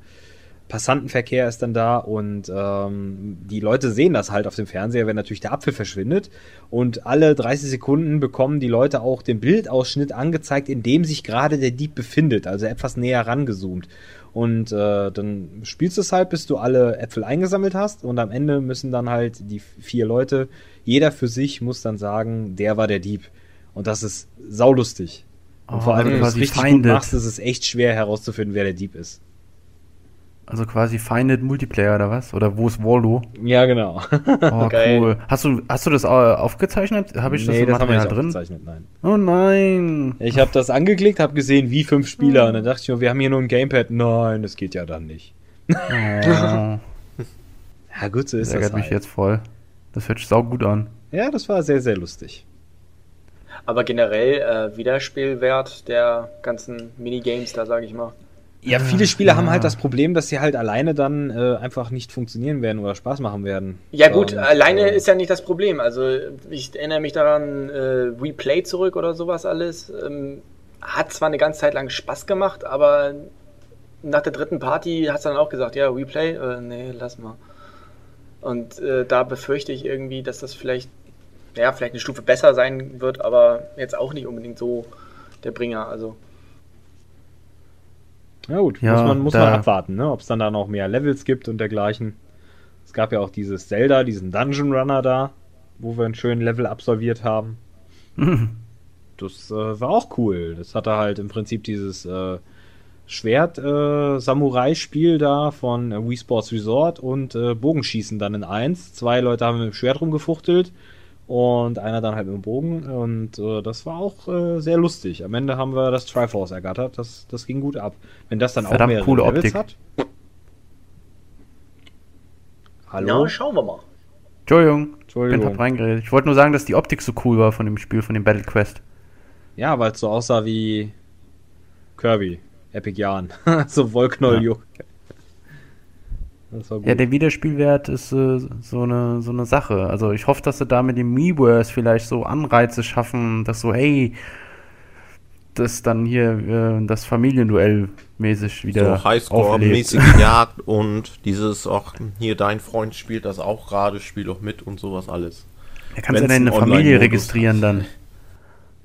Passantenverkehr ist dann da und ähm, die Leute sehen das halt auf dem Fernseher, wenn natürlich der Apfel verschwindet. Und alle 30 Sekunden bekommen die Leute auch den Bildausschnitt angezeigt, in dem sich gerade der Dieb befindet, also etwas näher rangezoomt. Und äh, dann spielst du es halt, bis du alle Äpfel eingesammelt hast. Und am Ende müssen dann halt die vier Leute, jeder für sich muss dann sagen, der war der Dieb. Und das ist saulustig. Und Oh, vor allem, wenn du es richtig gut machst, ist es echt schwer herauszufinden, wer der Dieb ist. Also quasi Feinded Multiplayer oder was? Oder wo ist Waldo? Ja, genau. Oh, Geil. cool. Hast du, hast du das äh, aufgezeichnet? Habe ich das, nee, so das haben wir Material nicht drin? aufgezeichnet, nein. Oh nein. Ich habe das angeklickt, habe gesehen, wie fünf Spieler. Und dann dachte ich mir, wir haben hier nur ein Gamepad. Nein, das geht ja dann nicht. Oh, Ja, gut, so das ist ärgert das mich halt. jetzt voll. Das hört sich saugut an. Ja, das war sehr, sehr lustig. Aber generell äh, Wiederspielwert der ganzen Minigames da, sage ich mal. Ja, viele Spiele ja. haben halt das Problem, dass sie halt alleine dann äh, einfach nicht funktionieren werden oder Spaß machen werden. Ja gut, Und, alleine äh, ist ja nicht das Problem. Also ich erinnere mich daran, äh, Replay zurück oder sowas alles. Ähm, hat zwar eine ganze Zeit lang Spaß gemacht, aber nach der dritten Party hat es dann auch gesagt, ja, Replay, äh, nee, lass mal. Und äh, da befürchte ich irgendwie, dass das vielleicht, ja, vielleicht eine Stufe besser sein wird, aber jetzt auch nicht unbedingt so der Bringer. Also Ja gut, Ja, muss man, muss man abwarten, ne? ob es dann da noch mehr Levels gibt und dergleichen. Es gab ja auch dieses Zelda, diesen Dungeon Runner da, wo wir einen schönen Level absolviert haben. Das äh, war auch cool. Das hatte halt im Prinzip dieses äh, Schwert-Samurai-Spiel da von äh, Wii Sports Resort und äh, Bogenschießen dann in eins. Zwei Leute haben mit dem Schwert rumgefuchtelt und einer dann halt mit dem Bogen. Und äh, das war auch äh, sehr lustig. Am Ende haben wir das Triforce ergattert. Das, das ging gut ab. Wenn das dann Verdammt auch mehrere coole Levels Optik. hat. Hallo? ja, schauen wir mal. Entschuldigung. Entschuldigung. Bin hab reingeredet. Ich wollte nur sagen, dass die Optik so cool war von dem Spiel, von dem Battle Quest. Ja, weil es so aussah wie Kirby. Epic Jahren. so Wollknolljuck. Gut. Ja, der Wiederspielwert ist äh, so, eine, so eine Sache. Also ich hoffe, dass sie da mit dem Miiverse vielleicht so Anreize schaffen, dass so, hey, dass dann hier äh, das Familienduell mäßig wieder So. Highscore-mäßige Jagd und dieses auch hier dein Freund spielt das auch gerade, spiel doch mit und sowas alles. Ja, kannst du deine Familie registrieren dann.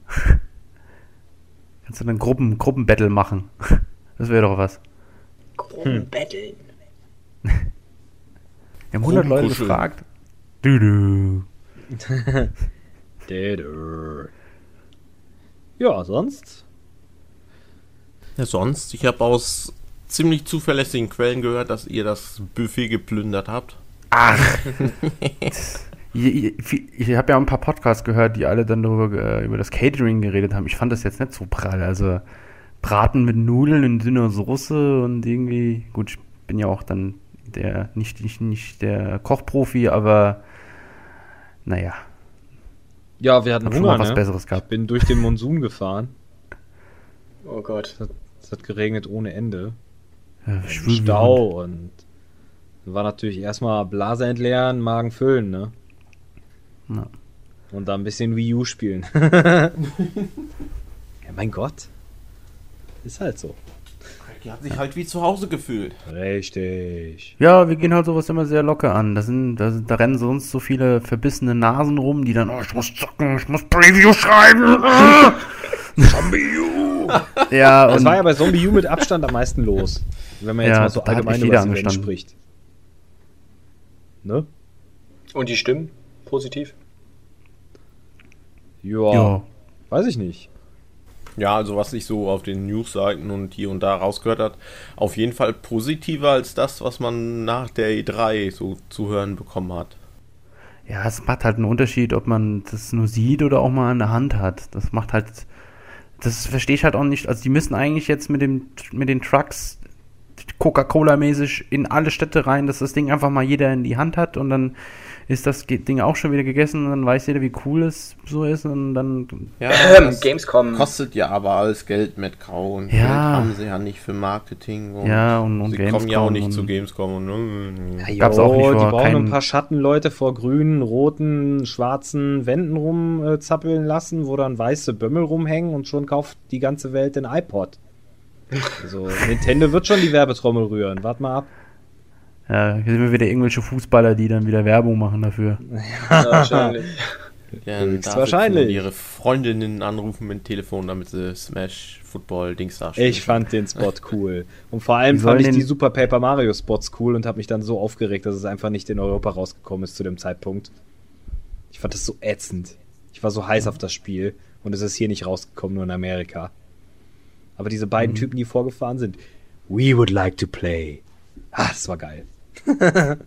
kannst du dann Gruppen, Gruppenbattle machen. Das wäre doch was. Gruppenbetteln. Wir haben 100 Leute gefragt. Du, du. Ja, sonst? Ja, sonst, ich habe aus ziemlich zuverlässigen Quellen gehört, dass ihr das Buffet geplündert habt. Ach. ich ich habe ja ein paar Podcasts gehört, die alle dann darüber, äh, über das Catering geredet haben. Ich fand das jetzt nicht so prall. Also Braten mit Nudeln in dünner Soße und irgendwie, gut, ich bin ja auch dann der, nicht, nicht, nicht der Kochprofi, aber naja, Ja, wir hatten hab schon Hunger, mal was ne? Besseres Ich gehabt. bin durch den Monsun gefahren. Oh Gott. Es hat geregnet ohne Ende. Ja. Stau und war natürlich erstmal Blase entleeren, Magen füllen, ne? Ja. Und dann ein bisschen Wii U spielen. ja, mein Gott. Ist halt so. Die hat sich halt wie zu Hause gefühlt. Richtig. Ja, wir gehen halt sowas immer sehr locker an. Da, sind, da, sind, da rennen sonst so viele verbissene Nasen rum, die dann, oh, ich muss zocken, ich muss Preview schreiben. ah!" ja, Es und war ja bei Zombie U mit Abstand am meisten los. Wenn man jetzt Ja, mal so allgemein über das spricht. Ne? Und die Stimmen? Positiv? Ja, ja. weiß ich nicht. Ja, also was sich so auf den Newsseiten und hier und da rausgehört hat, auf jeden Fall positiver als das, was man nach der E3 so zu hören bekommen hat. Ja, es macht halt einen Unterschied, ob man das nur sieht oder auch mal in der Hand hat. Das macht halt, das verstehe ich halt auch nicht. Also die müssen eigentlich jetzt mit dem, mit den Trucks Coca-Cola-mäßig in alle Städte rein, dass das Ding einfach mal jeder in die Hand hat und dann ist das Ding auch schon wieder gegessen und dann weiß jeder, wie cool es so ist und dann, Ja, Ähm, Gamescom. kostet ja aber alles Geld mit Kau und Ja. Geld haben sie ja nicht für Marketing und, Ja, und- und sie kommen ja auch Gamescom nicht und- zu Gamescom und mm, Gab's auch nicht Jo, vor die brauchen keinem- ein paar Schattenleute vor grünen, roten, schwarzen Wänden rumzappeln lassen, wo dann weiße Bömmel rumhängen und schon kauft die ganze Welt den iPod. Also Nintendo wird schon die Werbetrommel rühren. Wart mal ab. Ja, hier sind wir wieder irgendwelche Fußballer, die dann wieder Werbung machen dafür. Ja, wahrscheinlich. Ja, Höchstwahrscheinlich. da ihre Freundinnen anrufen mit dem Telefon, damit sie Smash Football Dings da Ich fand den Spot cool. Und vor allem fand ich die Super Paper Mario Spots cool und habe mich dann so aufgeregt, dass es einfach nicht in Europa rausgekommen ist zu dem Zeitpunkt. Ich fand das so ätzend. Ich war so heiß auf das Spiel und es ist hier nicht rausgekommen, nur in Amerika. Aber diese beiden Typen, die vorgefahren sind, we would like to play. Ah, das war geil.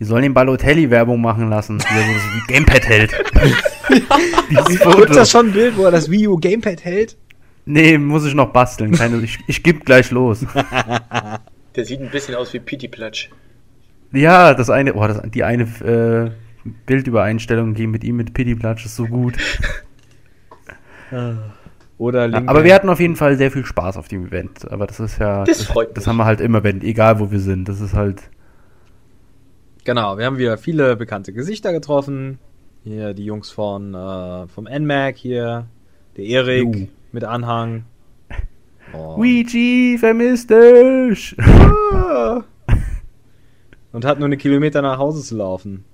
Die sollen den Balotelli Werbung machen lassen, wie er so das wie Gamepad hält. Foto. Gibt das schon ein Bild, wo er das Wii U Gamepad hält? Nee, muss ich noch basteln. Keine, ich, ich geb gleich los. Der sieht ein bisschen aus wie Pity Platsch. Ja, das eine, boah, das, die eine äh, Bildübereinstellung die mit ihm mit Pity Platsch ist so gut. Oder Ja, Link aber wir hatten auf jeden Fall sehr viel Spaß auf dem Event. Aber das ist ja, Das freut das mich. haben wir halt immer, wenn, egal wo wir sind. Das ist halt, Genau, wir haben wieder viele bekannte Gesichter getroffen. Hier die Jungs von äh, vom NMAC hier, der Erik Jo. mit Anhang. Luigi, vermisst dich! Ah. und hat nur eine Kilometer nach Hause zu laufen.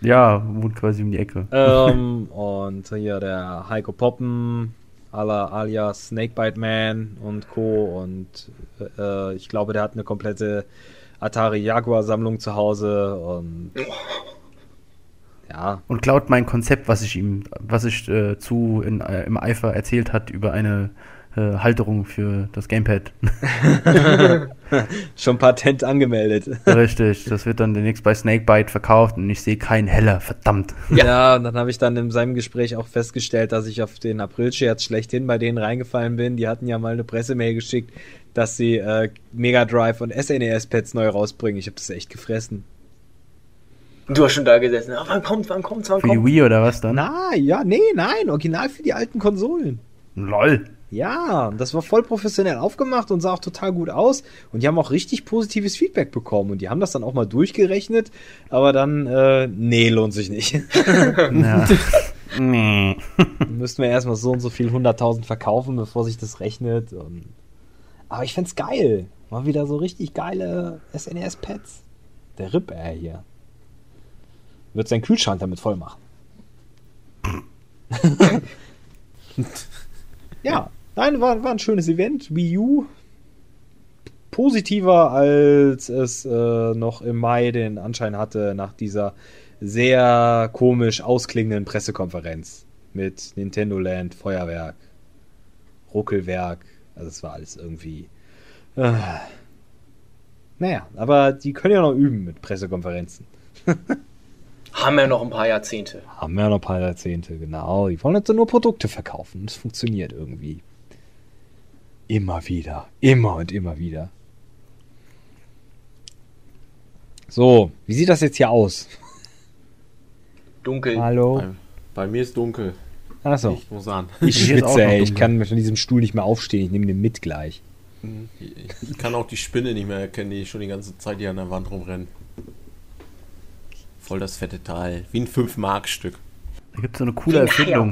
ja, wohnt quasi um die Ecke. ähm, und hier der Heiko Poppen, ala, alias Snakebite Man und Co. Und äh, ich glaube, der hat eine komplette Atari Jaguar Sammlung zu Hause und ja, Und klaut mein Konzept, was ich ihm, was ich äh, zu in, äh, im Eifer erzählt hat über eine äh, Halterung für das Gamepad. schon Patent angemeldet. Richtig, das wird dann demnächst bei Snakebite verkauft und ich sehe keinen Heller, verdammt. Ja, und dann habe ich dann in seinem Gespräch auch festgestellt, dass ich auf den April-Scherz schlechthin bei denen reingefallen bin. Die hatten ja mal eine Pressemail geschickt, dass sie äh, Mega Drive und SNES-Pads neu rausbringen. Ich habe das echt gefressen. Du hast schon da gesessen. Ah, wann kommt, wann kommt, wann Für die kommt? Wii oder was dann? Na, ja, nee, nein, original für die alten Konsolen. Lol. Ja, das war voll professionell aufgemacht und sah auch total gut aus. Und die haben auch richtig positives Feedback bekommen. Und die haben das dann auch mal durchgerechnet. Aber dann, äh, nee, lohnt sich nicht. Ja. nee. Müssten wir erstmal so und so viel 100.000 verkaufen, bevor sich das rechnet. Und Aber ich find's geil. Mal wieder so richtig geile SNES-Pads. Der Rip, ey, hier. Wird seinen Kühlschrank damit voll machen. ja, nein, war, war ein schönes Event. Wii U. Positiver, als es äh, noch im Mai den Anschein hatte, nach dieser sehr komisch ausklingenden Pressekonferenz mit Nintendo Land, Feuerwerk, Ruckelwerk. Also es war alles irgendwie. Äh, naja, aber die können ja noch üben mit Pressekonferenzen. Haben wir noch ein paar Jahrzehnte. Haben wir noch ein paar Jahrzehnte, genau. Die wollen jetzt nur Produkte verkaufen. Das funktioniert irgendwie. Immer wieder. Immer und immer wieder. So, wie sieht das jetzt hier aus? Dunkel. Hallo? Bei, bei mir ist dunkel. Achso. Ich muss an. Ich schwitze, ey. Ich kann von diesem Stuhl nicht mehr aufstehen. Ich nehme den mit gleich. Ich kann auch die Spinne nicht mehr erkennen, die schon die ganze Zeit hier an der Wand rumrennen. Voll das fette Teil. Wie ein 5-Mark-Stück. Da gibt es so eine coole Erfindung.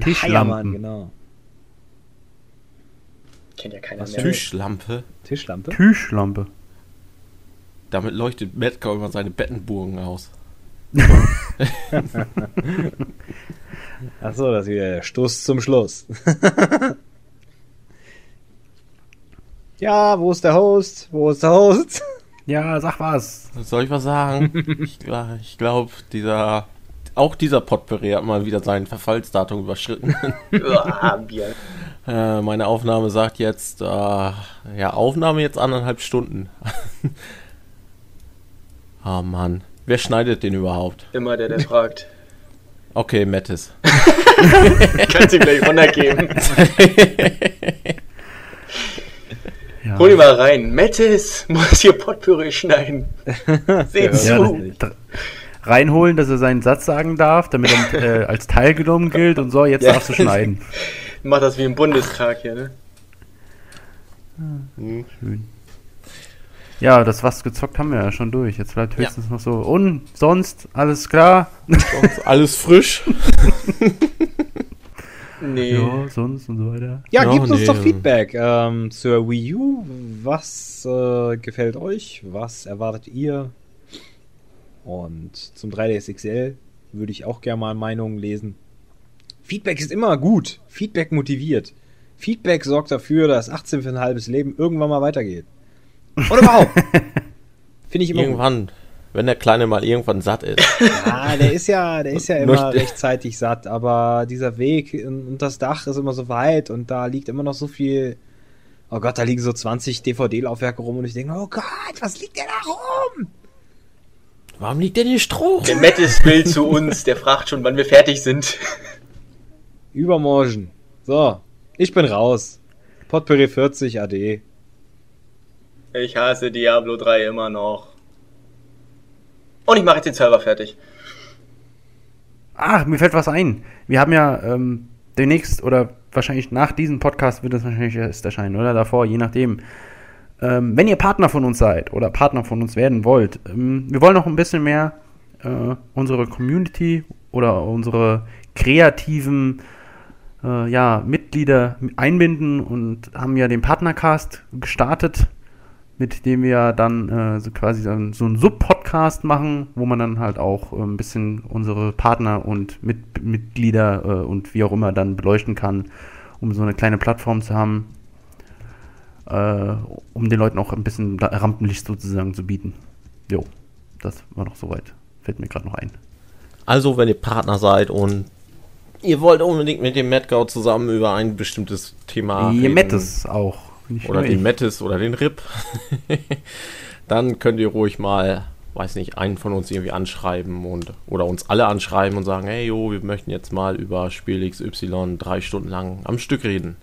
Tischlampen. Heiermann, genau. Kennt ja keiner Was mehr. Tischlampe. Tischlampe? Tischlampe. Damit leuchtet Metka über seine Bettenburgen aus. Achso, das ist wieder der Stoß zum Schluss. ja, wo ist der Host? Wo ist der Host? Ja, sag was. Soll ich was sagen? ich glaube, ich glaub, dieser. Auch dieser Potpourri hat mal wieder sein Verfallsdatum überschritten. Uah, Bier. Äh, meine Aufnahme sagt jetzt, äh, ja, Aufnahme jetzt anderthalb Stunden. oh Mann. Wer schneidet den überhaupt? Immer der, der fragt. Okay, Mattis. Kannst du gleich runtergeben. Ja. Hol ihn mal rein. Mattis muss hier Potpourri schneiden. Seht Ja, zu. das, reinholen, dass er seinen Satz sagen darf, damit er äh, als teilgenommen gilt und so, jetzt Ja. darfst du schneiden. Mach das wie im Bundestag hier, ne? Schön. Ja, das was gezockt haben wir ja schon durch. Jetzt bleibt höchstens noch so. Und sonst alles klar? Sonst alles frisch. Nee. Ja, sonst und so weiter. Ja, Ja, gebt uns nee, doch ähm. Feedback ähm, zur Wii U. Was äh, gefällt euch? Was erwartet ihr? Und zum 3DS XL würde ich auch gerne mal Meinungen lesen. Feedback ist immer gut. Feedback motiviert. Feedback sorgt dafür, dass 18 für ein halbes Leben irgendwann mal weitergeht. Oder überhaupt. Finde ich immer gut. Irgendwann, wenn der Kleine mal irgendwann satt ist. Ja, der ist ja, der ist ja immer Möchte- rechtzeitig satt, aber dieser Weg und das Dach ist immer so weit und da liegt immer noch so viel. Oh Gott, da liegen so 20 DVD-Laufwerke rum und ich denke, oh Gott, was liegt denn da rum? Warum liegt denn hier Stroh? Der Matt ist wild zu uns, der fragt schon, wann wir fertig sind. Übermorgen. So, ich bin raus. Potpourri 40 AD. Ich hasse Diablo 3 immer noch. Und ich mache jetzt den Server fertig. Ach, mir fällt was ein. Wir haben ja ähm, demnächst oder wahrscheinlich nach diesem Podcast wird es wahrscheinlich erst erscheinen, oder davor, je nachdem. Ähm, wenn ihr Partner von uns seid oder Partner von uns werden wollt, ähm, wir wollen noch ein bisschen mehr äh, unsere Community oder unsere kreativen äh, ja, Mitglieder einbinden und haben ja den Partnercast gestartet, mit dem wir dann äh, so quasi so einen Sub-Podcast machen, wo man dann halt auch äh, ein bisschen unsere Partner und mit Mitglieder äh, und wie auch immer dann beleuchten kann, um so eine kleine Plattform zu haben, äh, um den Leuten auch ein bisschen Rampenlicht sozusagen zu bieten. Jo, das war noch soweit. Fällt mir gerade noch ein. Also, wenn ihr Partner seid und ihr wollt unbedingt mit dem Madgau zusammen über ein bestimmtes Thema Ihr reden, Mettes auch. Oder ich. Mettes oder den Rip, dann könnt ihr ruhig mal, weiß nicht, einen von uns irgendwie anschreiben und oder uns alle anschreiben und sagen, hey jo, wir möchten jetzt mal über Spiel XY drei Stunden lang am Stück reden.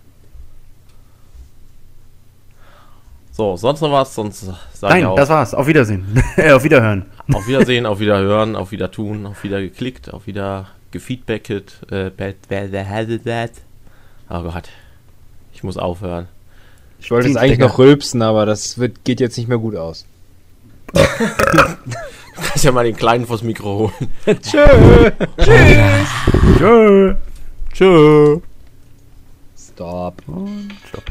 So, sonst noch was? Sonst sag Nein, auch das war's. Auf Wiedersehen. auf Wiederhören. auf Wiedersehen, auf Wiederhören, auf Wiedertun, auf wieder geklickt, auf wieder gefeedbacket. Äh, bad, bad, bad, bad. Oh Gott, ich muss aufhören. Ich wollte jetzt eigentlich noch rülpsen, aber das wird, geht jetzt nicht mehr gut aus. Du kannst ja mal den Kleinen vors Mikro holen. Tschö. Tschö. Tschö. Stop. Und stopp.